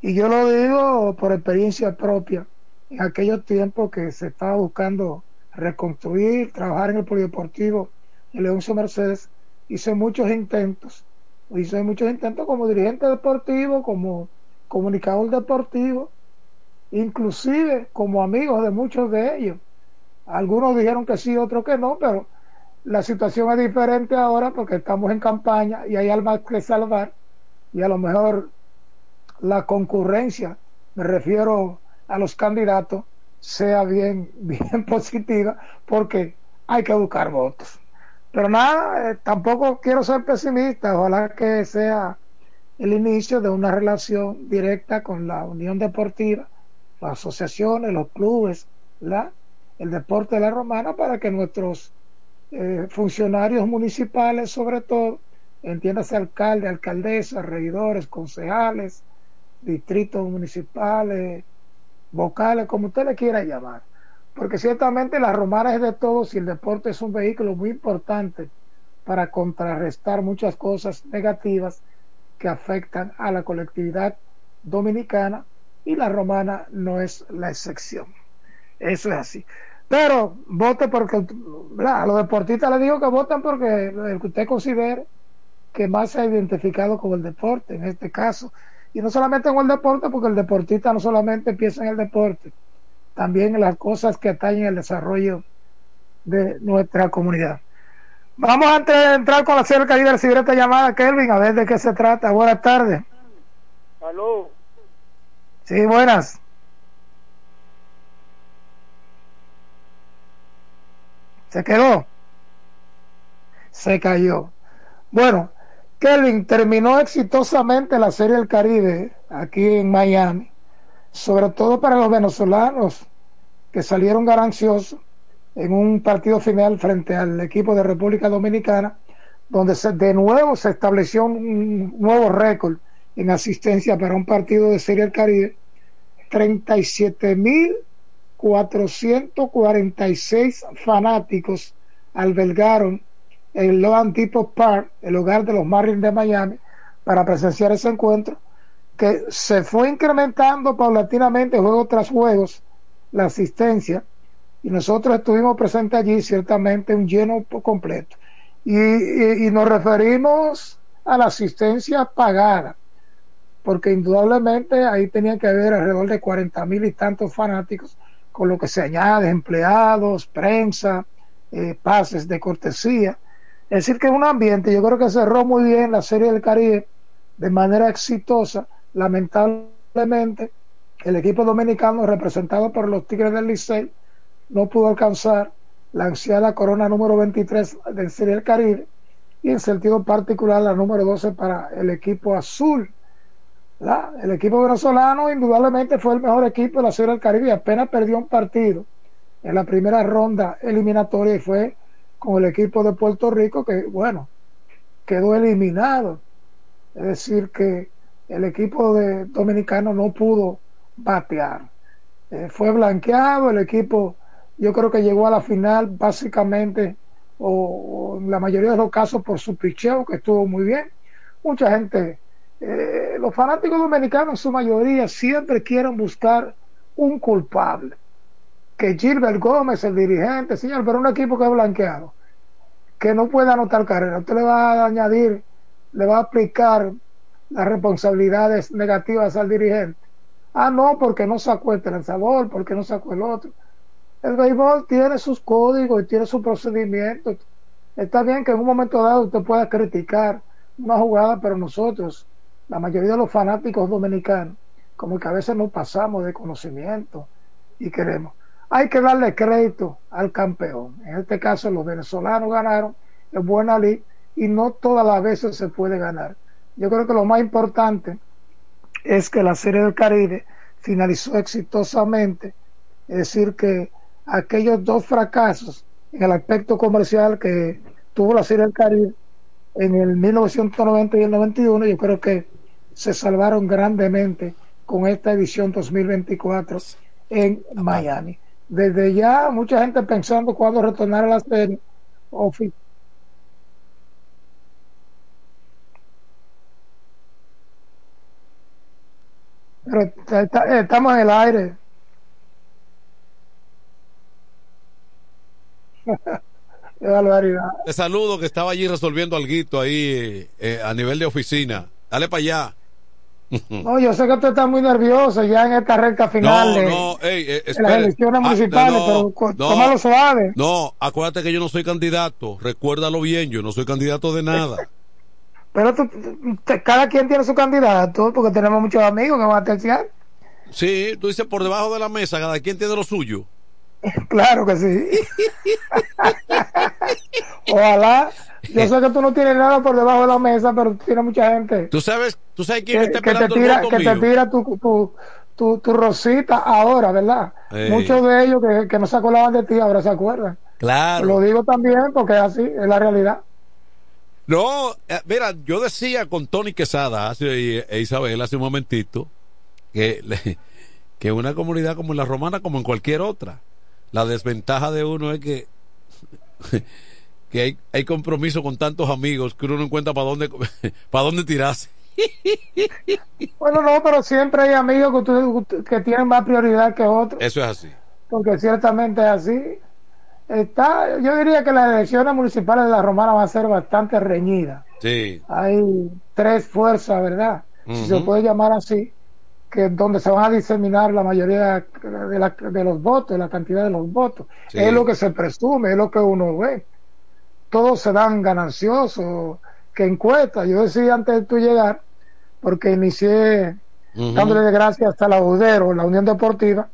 Y yo lo digo por experiencia propia. En aquellos tiempos que se estaba buscando reconstruir, trabajar en el polideportivo en Leoncio Mercedes, hice muchos intentos. Hice muchos intentos como dirigente deportivo, como comunicador deportivo, inclusive como amigos de muchos de ellos. Algunos dijeron que sí, otros que no, pero la situación es diferente ahora porque estamos en campaña y hay almas que salvar y a lo mejor la concurrencia, me refiero a los candidatos, sea bien, bien positiva porque hay que buscar votos. Pero nada, eh, tampoco quiero ser pesimista, ojalá que sea el inicio de una relación directa con la Unión Deportiva las asociaciones, los clubes, la, el deporte de la romana para que nuestros eh, funcionarios municipales, sobre todo, entiéndase alcalde, alcaldesa, regidores, concejales, distritos municipales, vocales, como usted le quiera llamar. Porque ciertamente la romana es de todos y el deporte es un vehículo muy importante para contrarrestar muchas cosas negativas que afectan a la colectividad dominicana y la romana no es la excepción. Eso es así. Pero vote porque a los deportistas les digo que voten porque el que usted considere que más se ha identificado con el deporte, en este caso. Y no solamente con el deporte, porque el deportista no solamente piensa en el deporte, también en las cosas que atañen el desarrollo de nuestra comunidad. Vamos antes de entrar con la Caribe de recibir esta llamada, Kelvin, a ver de qué se trata. Buenas tardes. Aló. Sí, buenas. ¿Se quedó? Se cayó. Bueno, Kelvin terminó exitosamente la Serie del Caribe aquí en Miami, sobre todo para los venezolanos que salieron gananciosos en un partido final frente al equipo de República Dominicana, donde de nuevo se estableció un nuevo récord en asistencia para un partido de Serie del Caribe. 37.446 fanáticos albergaron el Loan Depot Park, el hogar de los Marlins de Miami, para presenciar ese encuentro, que se fue incrementando paulatinamente juego tras juegos la asistencia y nosotros estuvimos presentes allí, ciertamente un lleno completo. Y, nos referimos a la asistencia pagada, porque indudablemente ahí tenían que haber alrededor de 40 mil y tantos fanáticos, con lo que se añade empleados, prensa, eh, pases de cortesía. Es decir, que un ambiente, yo creo que cerró muy bien la Serie del Caribe de manera exitosa. Lamentablemente, el equipo dominicano representado por los Tigres del Licey no pudo alcanzar la ansiada corona número 23 del Serie del Caribe y en sentido particular la número 12 para el equipo azul. El equipo venezolano indudablemente fue el mejor equipo de la Serie del Caribe y apenas perdió un partido en la primera ronda eliminatoria y fue con el equipo de Puerto Rico que, bueno, quedó eliminado. Es decir, que el equipo de dominicano no pudo batear. Eh, fue blanqueado, el equipo yo creo que llegó a la final básicamente o, en la mayoría de los casos por su picheo que estuvo muy bien mucha gente eh, los fanáticos dominicanos en su mayoría siempre quieren buscar un culpable. Que Gilbert Gómez el dirigente señor pero un equipo que es blanqueado que no puede anotar carrera. Usted le va a añadir le va a aplicar las responsabilidades negativas al dirigente. Ah no porque no sacó el lanzador porque no sacó el otro. El béisbol tiene sus códigos y tiene sus procedimientos. Está bien que en un momento dado usted pueda criticar una jugada, pero nosotros, la mayoría de los fanáticos dominicanos, como que a veces nos pasamos de conocimiento y queremos. Hay que darle crédito al campeón. En este caso, los venezolanos ganaron en buena ley y no todas las veces se puede ganar. Yo creo que lo más importante es que la Serie del Caribe finalizó exitosamente, es decir, que aquellos dos fracasos en el aspecto comercial que tuvo la Serie del Caribe en el 1990 y el 91, yo creo que se salvaron grandemente con esta edición 2024 en Miami. Desde ya, mucha gente pensando cuándo retornar a la serie. Pero estamos en el aire. Qué Te saludo que estaba allí resolviendo algo ahí eh, a nivel de oficina. Dale para allá. No, yo sé que tú estás muy nervioso ya en esta recta final de, no, eh, las elecciones ah, municipales, pero tómalo suave. No, acuérdate que yo no soy candidato, recuérdalo bien, yo no soy candidato de nada. pero tú, cada quien tiene su candidato, porque tenemos muchos amigos que van a terciar. Sí, tú dices por debajo de la mesa, cada quien tiene lo suyo. Claro que sí. Ojalá. Yo sé que tú no tienes nada por debajo de la mesa, pero tienes mucha gente. Tú sabes, tú sabes quién está que te tira, que te tira tu, tu, tu, tu, rosita ahora, ¿verdad? Muchos de ellos que, que no se acordaban de ti ahora se acuerdan. Claro. Lo digo también porque es así, es la realidad. No, eh, mira, yo decía con Tony Quesada hace, e Isabel hace un momentito que, que una comunidad como la romana, como en cualquier otra, la desventaja de uno es que, que hay, hay compromiso con tantos amigos que uno no encuentra para dónde, para dónde tirarse. bueno, no, pero siempre hay amigos que, que tienen más prioridad que otros. Eso es así. Porque ciertamente es así. Está, yo diría que las elecciones municipales de la Romana van a ser bastante reñidas. Sí. Hay tres fuerzas, ¿verdad? Si se puede llamar así, que donde se van a diseminar la mayoría de, la, de los votos, la cantidad de los votos. Es lo que se presume, es lo que uno ve. Todos se dan gananciosos, que encuesta. Yo decía antes de tu llegar, porque inicié dándole de gracias hasta la UDERO, la Unión Deportiva,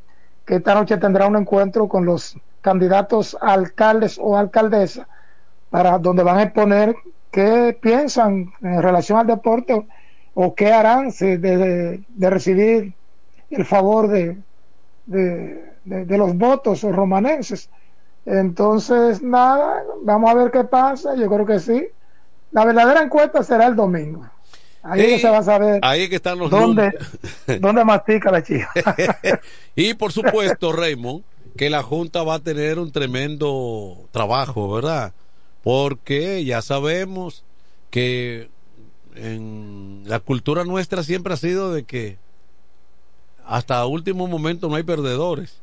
que esta noche tendrá un encuentro con los candidatos alcaldes o alcaldesas, para donde van a exponer qué piensan en relación al deporte o qué harán de, de, recibir el favor de, de, los votos romanenses. Entonces, nada, vamos a ver qué pasa, yo creo que sí. La verdadera encuesta será el domingo. Ahí se va a saber. Ahí que están los dónde, dónde mastica la chica. y por supuesto, Raymond, que la Junta va a tener un tremendo trabajo, ¿verdad? Porque ya sabemos que en la cultura nuestra siempre ha sido de que hasta último momento no hay perdedores.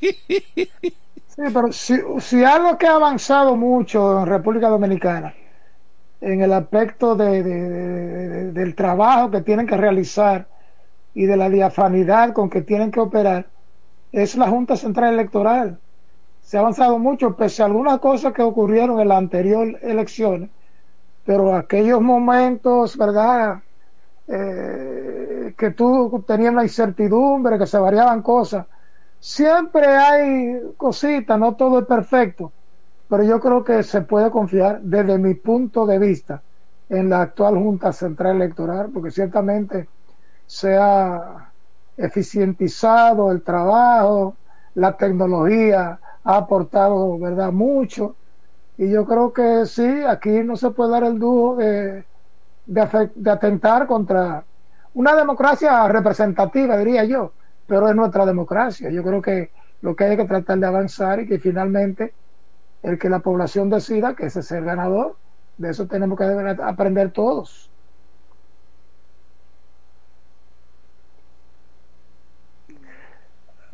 Sí, pero si, algo que ha avanzado mucho en República Dominicana, en el aspecto de, del trabajo que tienen que realizar y de la diafanidad con que tienen que operar, es la Junta Central Electoral. Se ha avanzado mucho, pese a algunas cosas que ocurrieron en las anteriores elecciones, pero aquellos momentos, ¿verdad? Eh, que tú tenías una incertidumbre, que se variaban cosas. Siempre hay cositas, no todo es perfecto, pero yo creo que se puede confiar desde mi punto de vista en la actual Junta Central Electoral, porque ciertamente se ha eficientizado el trabajo, la tecnología ha aportado, ¿verdad?, mucho y yo creo que sí, aquí no se puede dar el dúo de, de, atentar contra una democracia representativa, diría yo, pero es nuestra democracia. Yo creo que lo que hay que tratar de avanzar y que finalmente el que la población decida que ese es el ganador, de eso tenemos que aprender todos.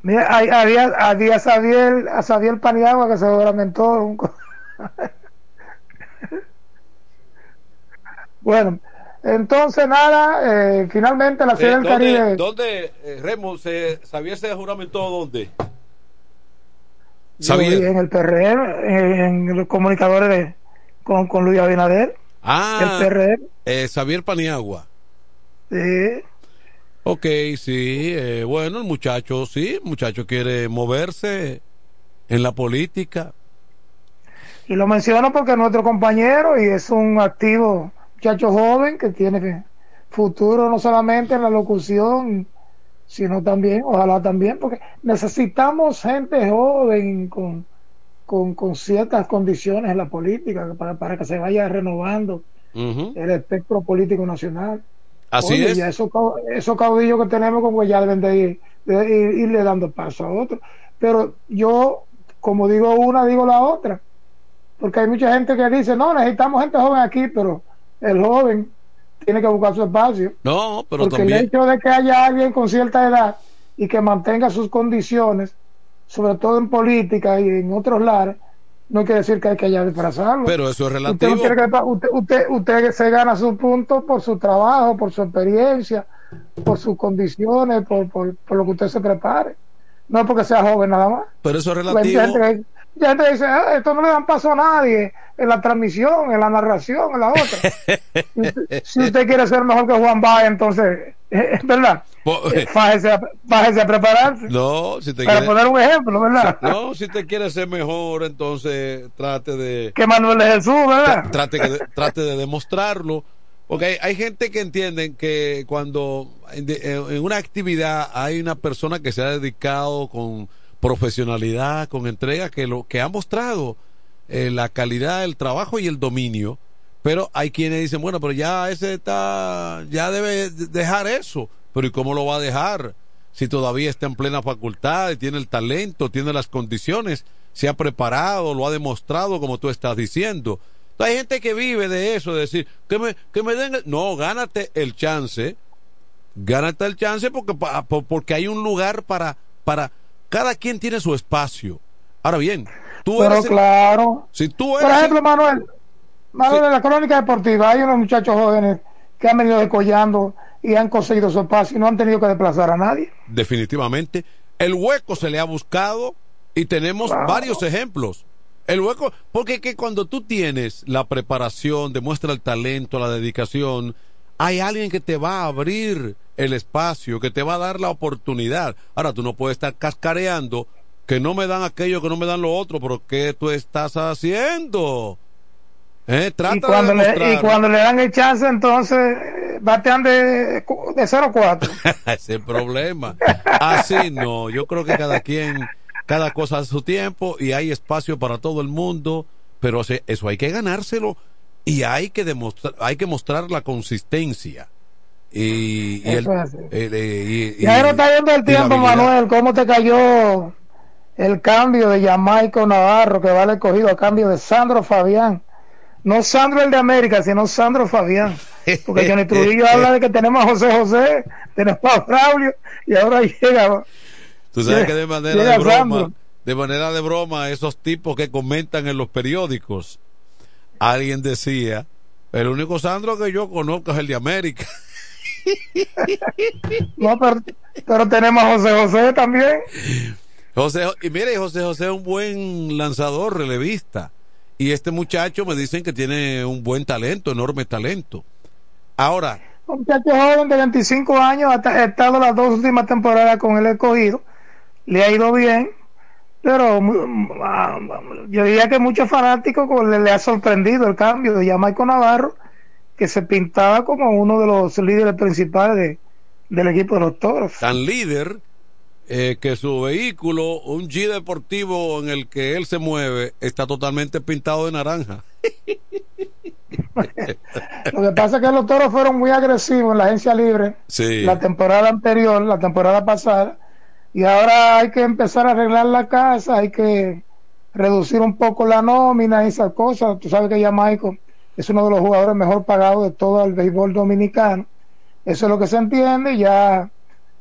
Mira, había, había Xavier, a Xavier Paniagua que se lamentó un, bueno, entonces nada, eh, finalmente la Serie del Caribe. ¿Dónde, eh, Remo, se, sabía ese juramento dónde? En el PRM, en, los comunicadores de, con, con Luis Abinader. Ah, el PRM. Eh, Xavier Paniagua. Sí. Ok, sí, eh, bueno, el muchacho, sí, el muchacho quiere moverse en la política. Y lo menciono porque es nuestro compañero y es un activo muchacho joven que tiene futuro no solamente en la locución, sino también, ojalá también, porque necesitamos gente joven con, con, ciertas condiciones en la política para, para que se vaya renovando el espectro político nacional. Así es. Ya esos, esos caudillos que tenemos, como ya deben de, ir, de irle dando paso a otro. Pero yo, como digo una, digo la otra porque hay mucha gente que dice, no, necesitamos gente joven aquí, pero el joven tiene que buscar su espacio. No, pero porque el hecho de que haya alguien con cierta edad y que mantenga sus condiciones, sobre todo en política y en otros lares, no quiere decir que hay que haya desplazarlo. Pero eso es relativo. Usted, usted, se gana su punto por su trabajo, por su experiencia, por sus condiciones, por, por, lo que usted se prepare. No porque sea joven nada más. Pero eso es relativo ya te dice, ah, esto no le dan paso a nadie en la transmisión, en la narración, en la otra. si, usted, quiere ser mejor que Juan Báez, entonces, es verdad. Bájese a, a, prepararse. No, si te Para poner un ejemplo, ¿verdad? No, si te quiere ser mejor, entonces trate de. Que Manuel de Jesús, ¿verdad? Trate, trate de demostrarlo. Porque hay, gente que entienden que cuando en una actividad hay una persona que se ha dedicado con profesionalidad, con entrega, que, lo, que ha mostrado eh, la calidad del trabajo y el dominio. Pero hay quienes dicen, bueno, pero ya ese está, ya debe dejar eso. Pero ¿y cómo lo va a dejar? Si todavía está en plena facultad, tiene el talento, tiene las condiciones, se ha preparado, lo ha demostrado, como tú estás diciendo. hay gente que vive de eso, de decir, que me, que me den... No, gánate el chance. Gánate el chance porque, porque hay un lugar para, para... Cada quien tiene su espacio. Ahora bien, tú Pero claro. Si tú Por ejemplo, Manuel, Manuel, en la crónica deportiva hay unos muchachos jóvenes que han venido decollando y han conseguido su espacio y no han tenido que desplazar a nadie. Definitivamente. El hueco se le ha buscado y tenemos varios ejemplos. El hueco, porque que cuando tú tienes la preparación, demuestra el talento, la dedicación, hay alguien que te va a abrir el espacio, que te va a dar la oportunidad. Ahora tú no puedes estar cascareando que no me dan aquello, que no me dan lo otro, pero ¿qué tú estás haciendo? Eh, trata y, cuando de le, y cuando le dan el chance, entonces batean de, de 0-4. Ese es el problema. Así no, yo creo que cada quien, cada cosa a su tiempo y hay espacio para todo el mundo, pero eso hay que ganárselo y hay que demostrar, hay que mostrar la consistencia. Y, y, el, y, ya no está viendo el tiempo, Manuel, ¿cómo te cayó el cambio de Jamaico Navarro que vale cogido a cambio de Sandro Fabián? No Sandro el de América, sino Sandro Fabián. Porque Johnny Trujillo habla de que tenemos a José José, tenemos a Braulio y ahora llega. Tú sabes que de manera de broma, de manera de broma, esos tipos que comentan en los periódicos, alguien decía, el único Sandro que yo conozco es el de América. no, pero, pero tenemos a José José también. José, y mire, José José es un buen lanzador, relevista. Y este muchacho me dicen que tiene un buen talento, enorme talento. Ahora. Un muchacho joven de 25 años, ha estado las dos últimas temporadas con el escogido, le ha ido bien, pero ah, yo diría que muchos fanáticos le, ha sorprendido el cambio de Jamaico Navarro, que se pintaba como uno de los líderes principales del equipo de los toros. Tan líder eh, que su vehículo, un G deportivo en el que él se mueve, está totalmente pintado de naranja. Lo que pasa es que los toros fueron muy agresivos en la agencia libre la temporada anterior, la temporada pasada, y ahora hay que empezar a arreglar la casa, hay que reducir un poco la nómina y esas cosas. Tú sabes que ya Michael es uno de los jugadores mejor pagados de todo el béisbol dominicano. Eso es lo que se entiende, ya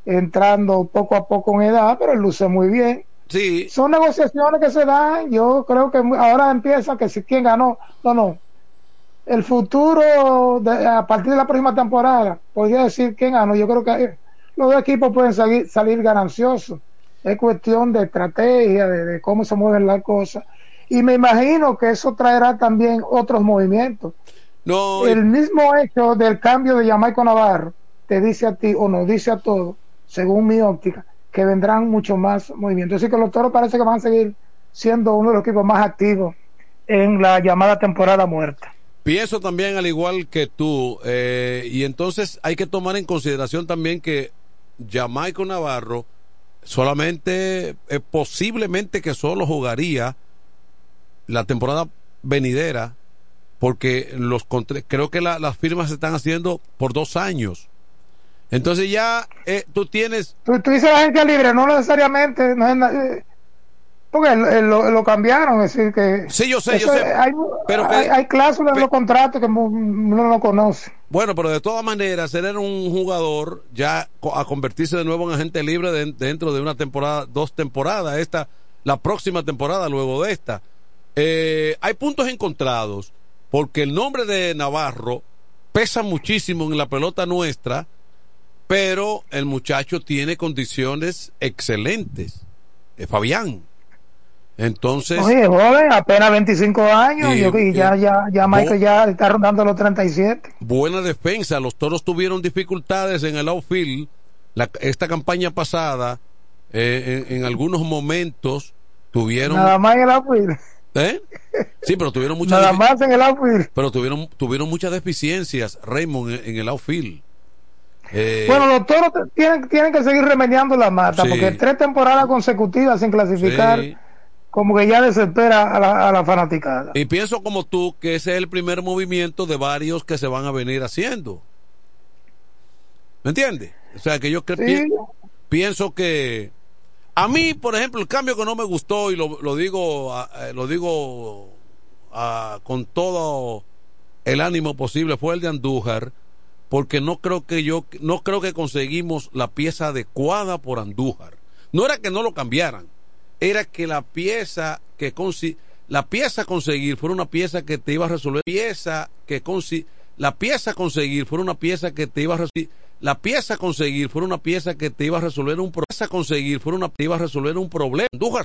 entrando poco a poco en edad, pero él luce muy bien. Sí. Son negociaciones que se dan. Yo creo que ahora empieza que si quién ganó, no, no. El futuro a partir de la próxima temporada podría decir quién ganó. Yo creo que los dos equipos pueden salir, salir gananciosos. Es cuestión de estrategia, de, cómo se mueven las cosas. Y me imagino que eso traerá también otros movimientos. No, el mismo hecho del cambio de Jamaico Navarro te dice a ti o nos dice a todos según mi óptica, que vendrán mucho más movimientos. Así que los toros parece que van a seguir siendo uno de los equipos más activos en la llamada temporada muerta. Pienso también al igual que tú, eh, y entonces hay que tomar en consideración también que Jamaico Navarro solamente, eh, posiblemente que solo jugaría la temporada venidera, porque los creo que las firmas se están haciendo por dos años. Entonces ya eh, tú tienes... Tú, dices la gente libre, no necesariamente, no es, eh, porque lo, cambiaron, es decir que... Sí, yo sé, yo sé. Hay, pero hay, cláusulas en los contratos que uno no conoce. Bueno, pero de todas maneras, ser un jugador ya a convertirse de nuevo en agente libre dentro de una temporada, dos temporadas, esta, la próxima temporada luego de esta. Eh, hay puntos encontrados, porque el nombre de Navarro pesa muchísimo en la pelota nuestra pero el muchacho tiene condiciones excelentes. Es Fabián. Entonces. Oye, joven, apenas 25 años y, ya, ya, ya Michael ya está rondando los 37. Buena defensa. Los toros tuvieron dificultades en el outfield. La, esta campaña pasada, eh, en, algunos momentos, tuvieron. Nada más en el outfield. ¿Eh? Sí, pero tuvieron muchas. Nada más en el outfield. Pero tuvieron, tuvieron muchas deficiencias, Raymond, en el outfield. Eh, bueno, los toros tienen, tienen que seguir remediando la mata, porque tres temporadas consecutivas sin clasificar, como que ya desespera a la, a la, fanaticada. Y pienso como tú que ese es el primer movimiento de varios que se van a venir haciendo. ¿Me entiendes? O sea, que yo pienso que a mí, por ejemplo, el cambio que no me gustó, y lo, lo digo, lo digo con todo el ánimo posible fue el de Andújar, porque no creo que yo, no creo que conseguimos la pieza adecuada por Andújar. No era que no lo cambiaran, era que la pieza que la pieza a conseguir fuera una pieza que te iba a resolver pieza que la pieza a conseguir fuera una pieza que te iba a resolver la pieza a conseguir fuera una pieza que te iba a resolver un problema conseguir fuera una te iba a resolver un problema. Andújar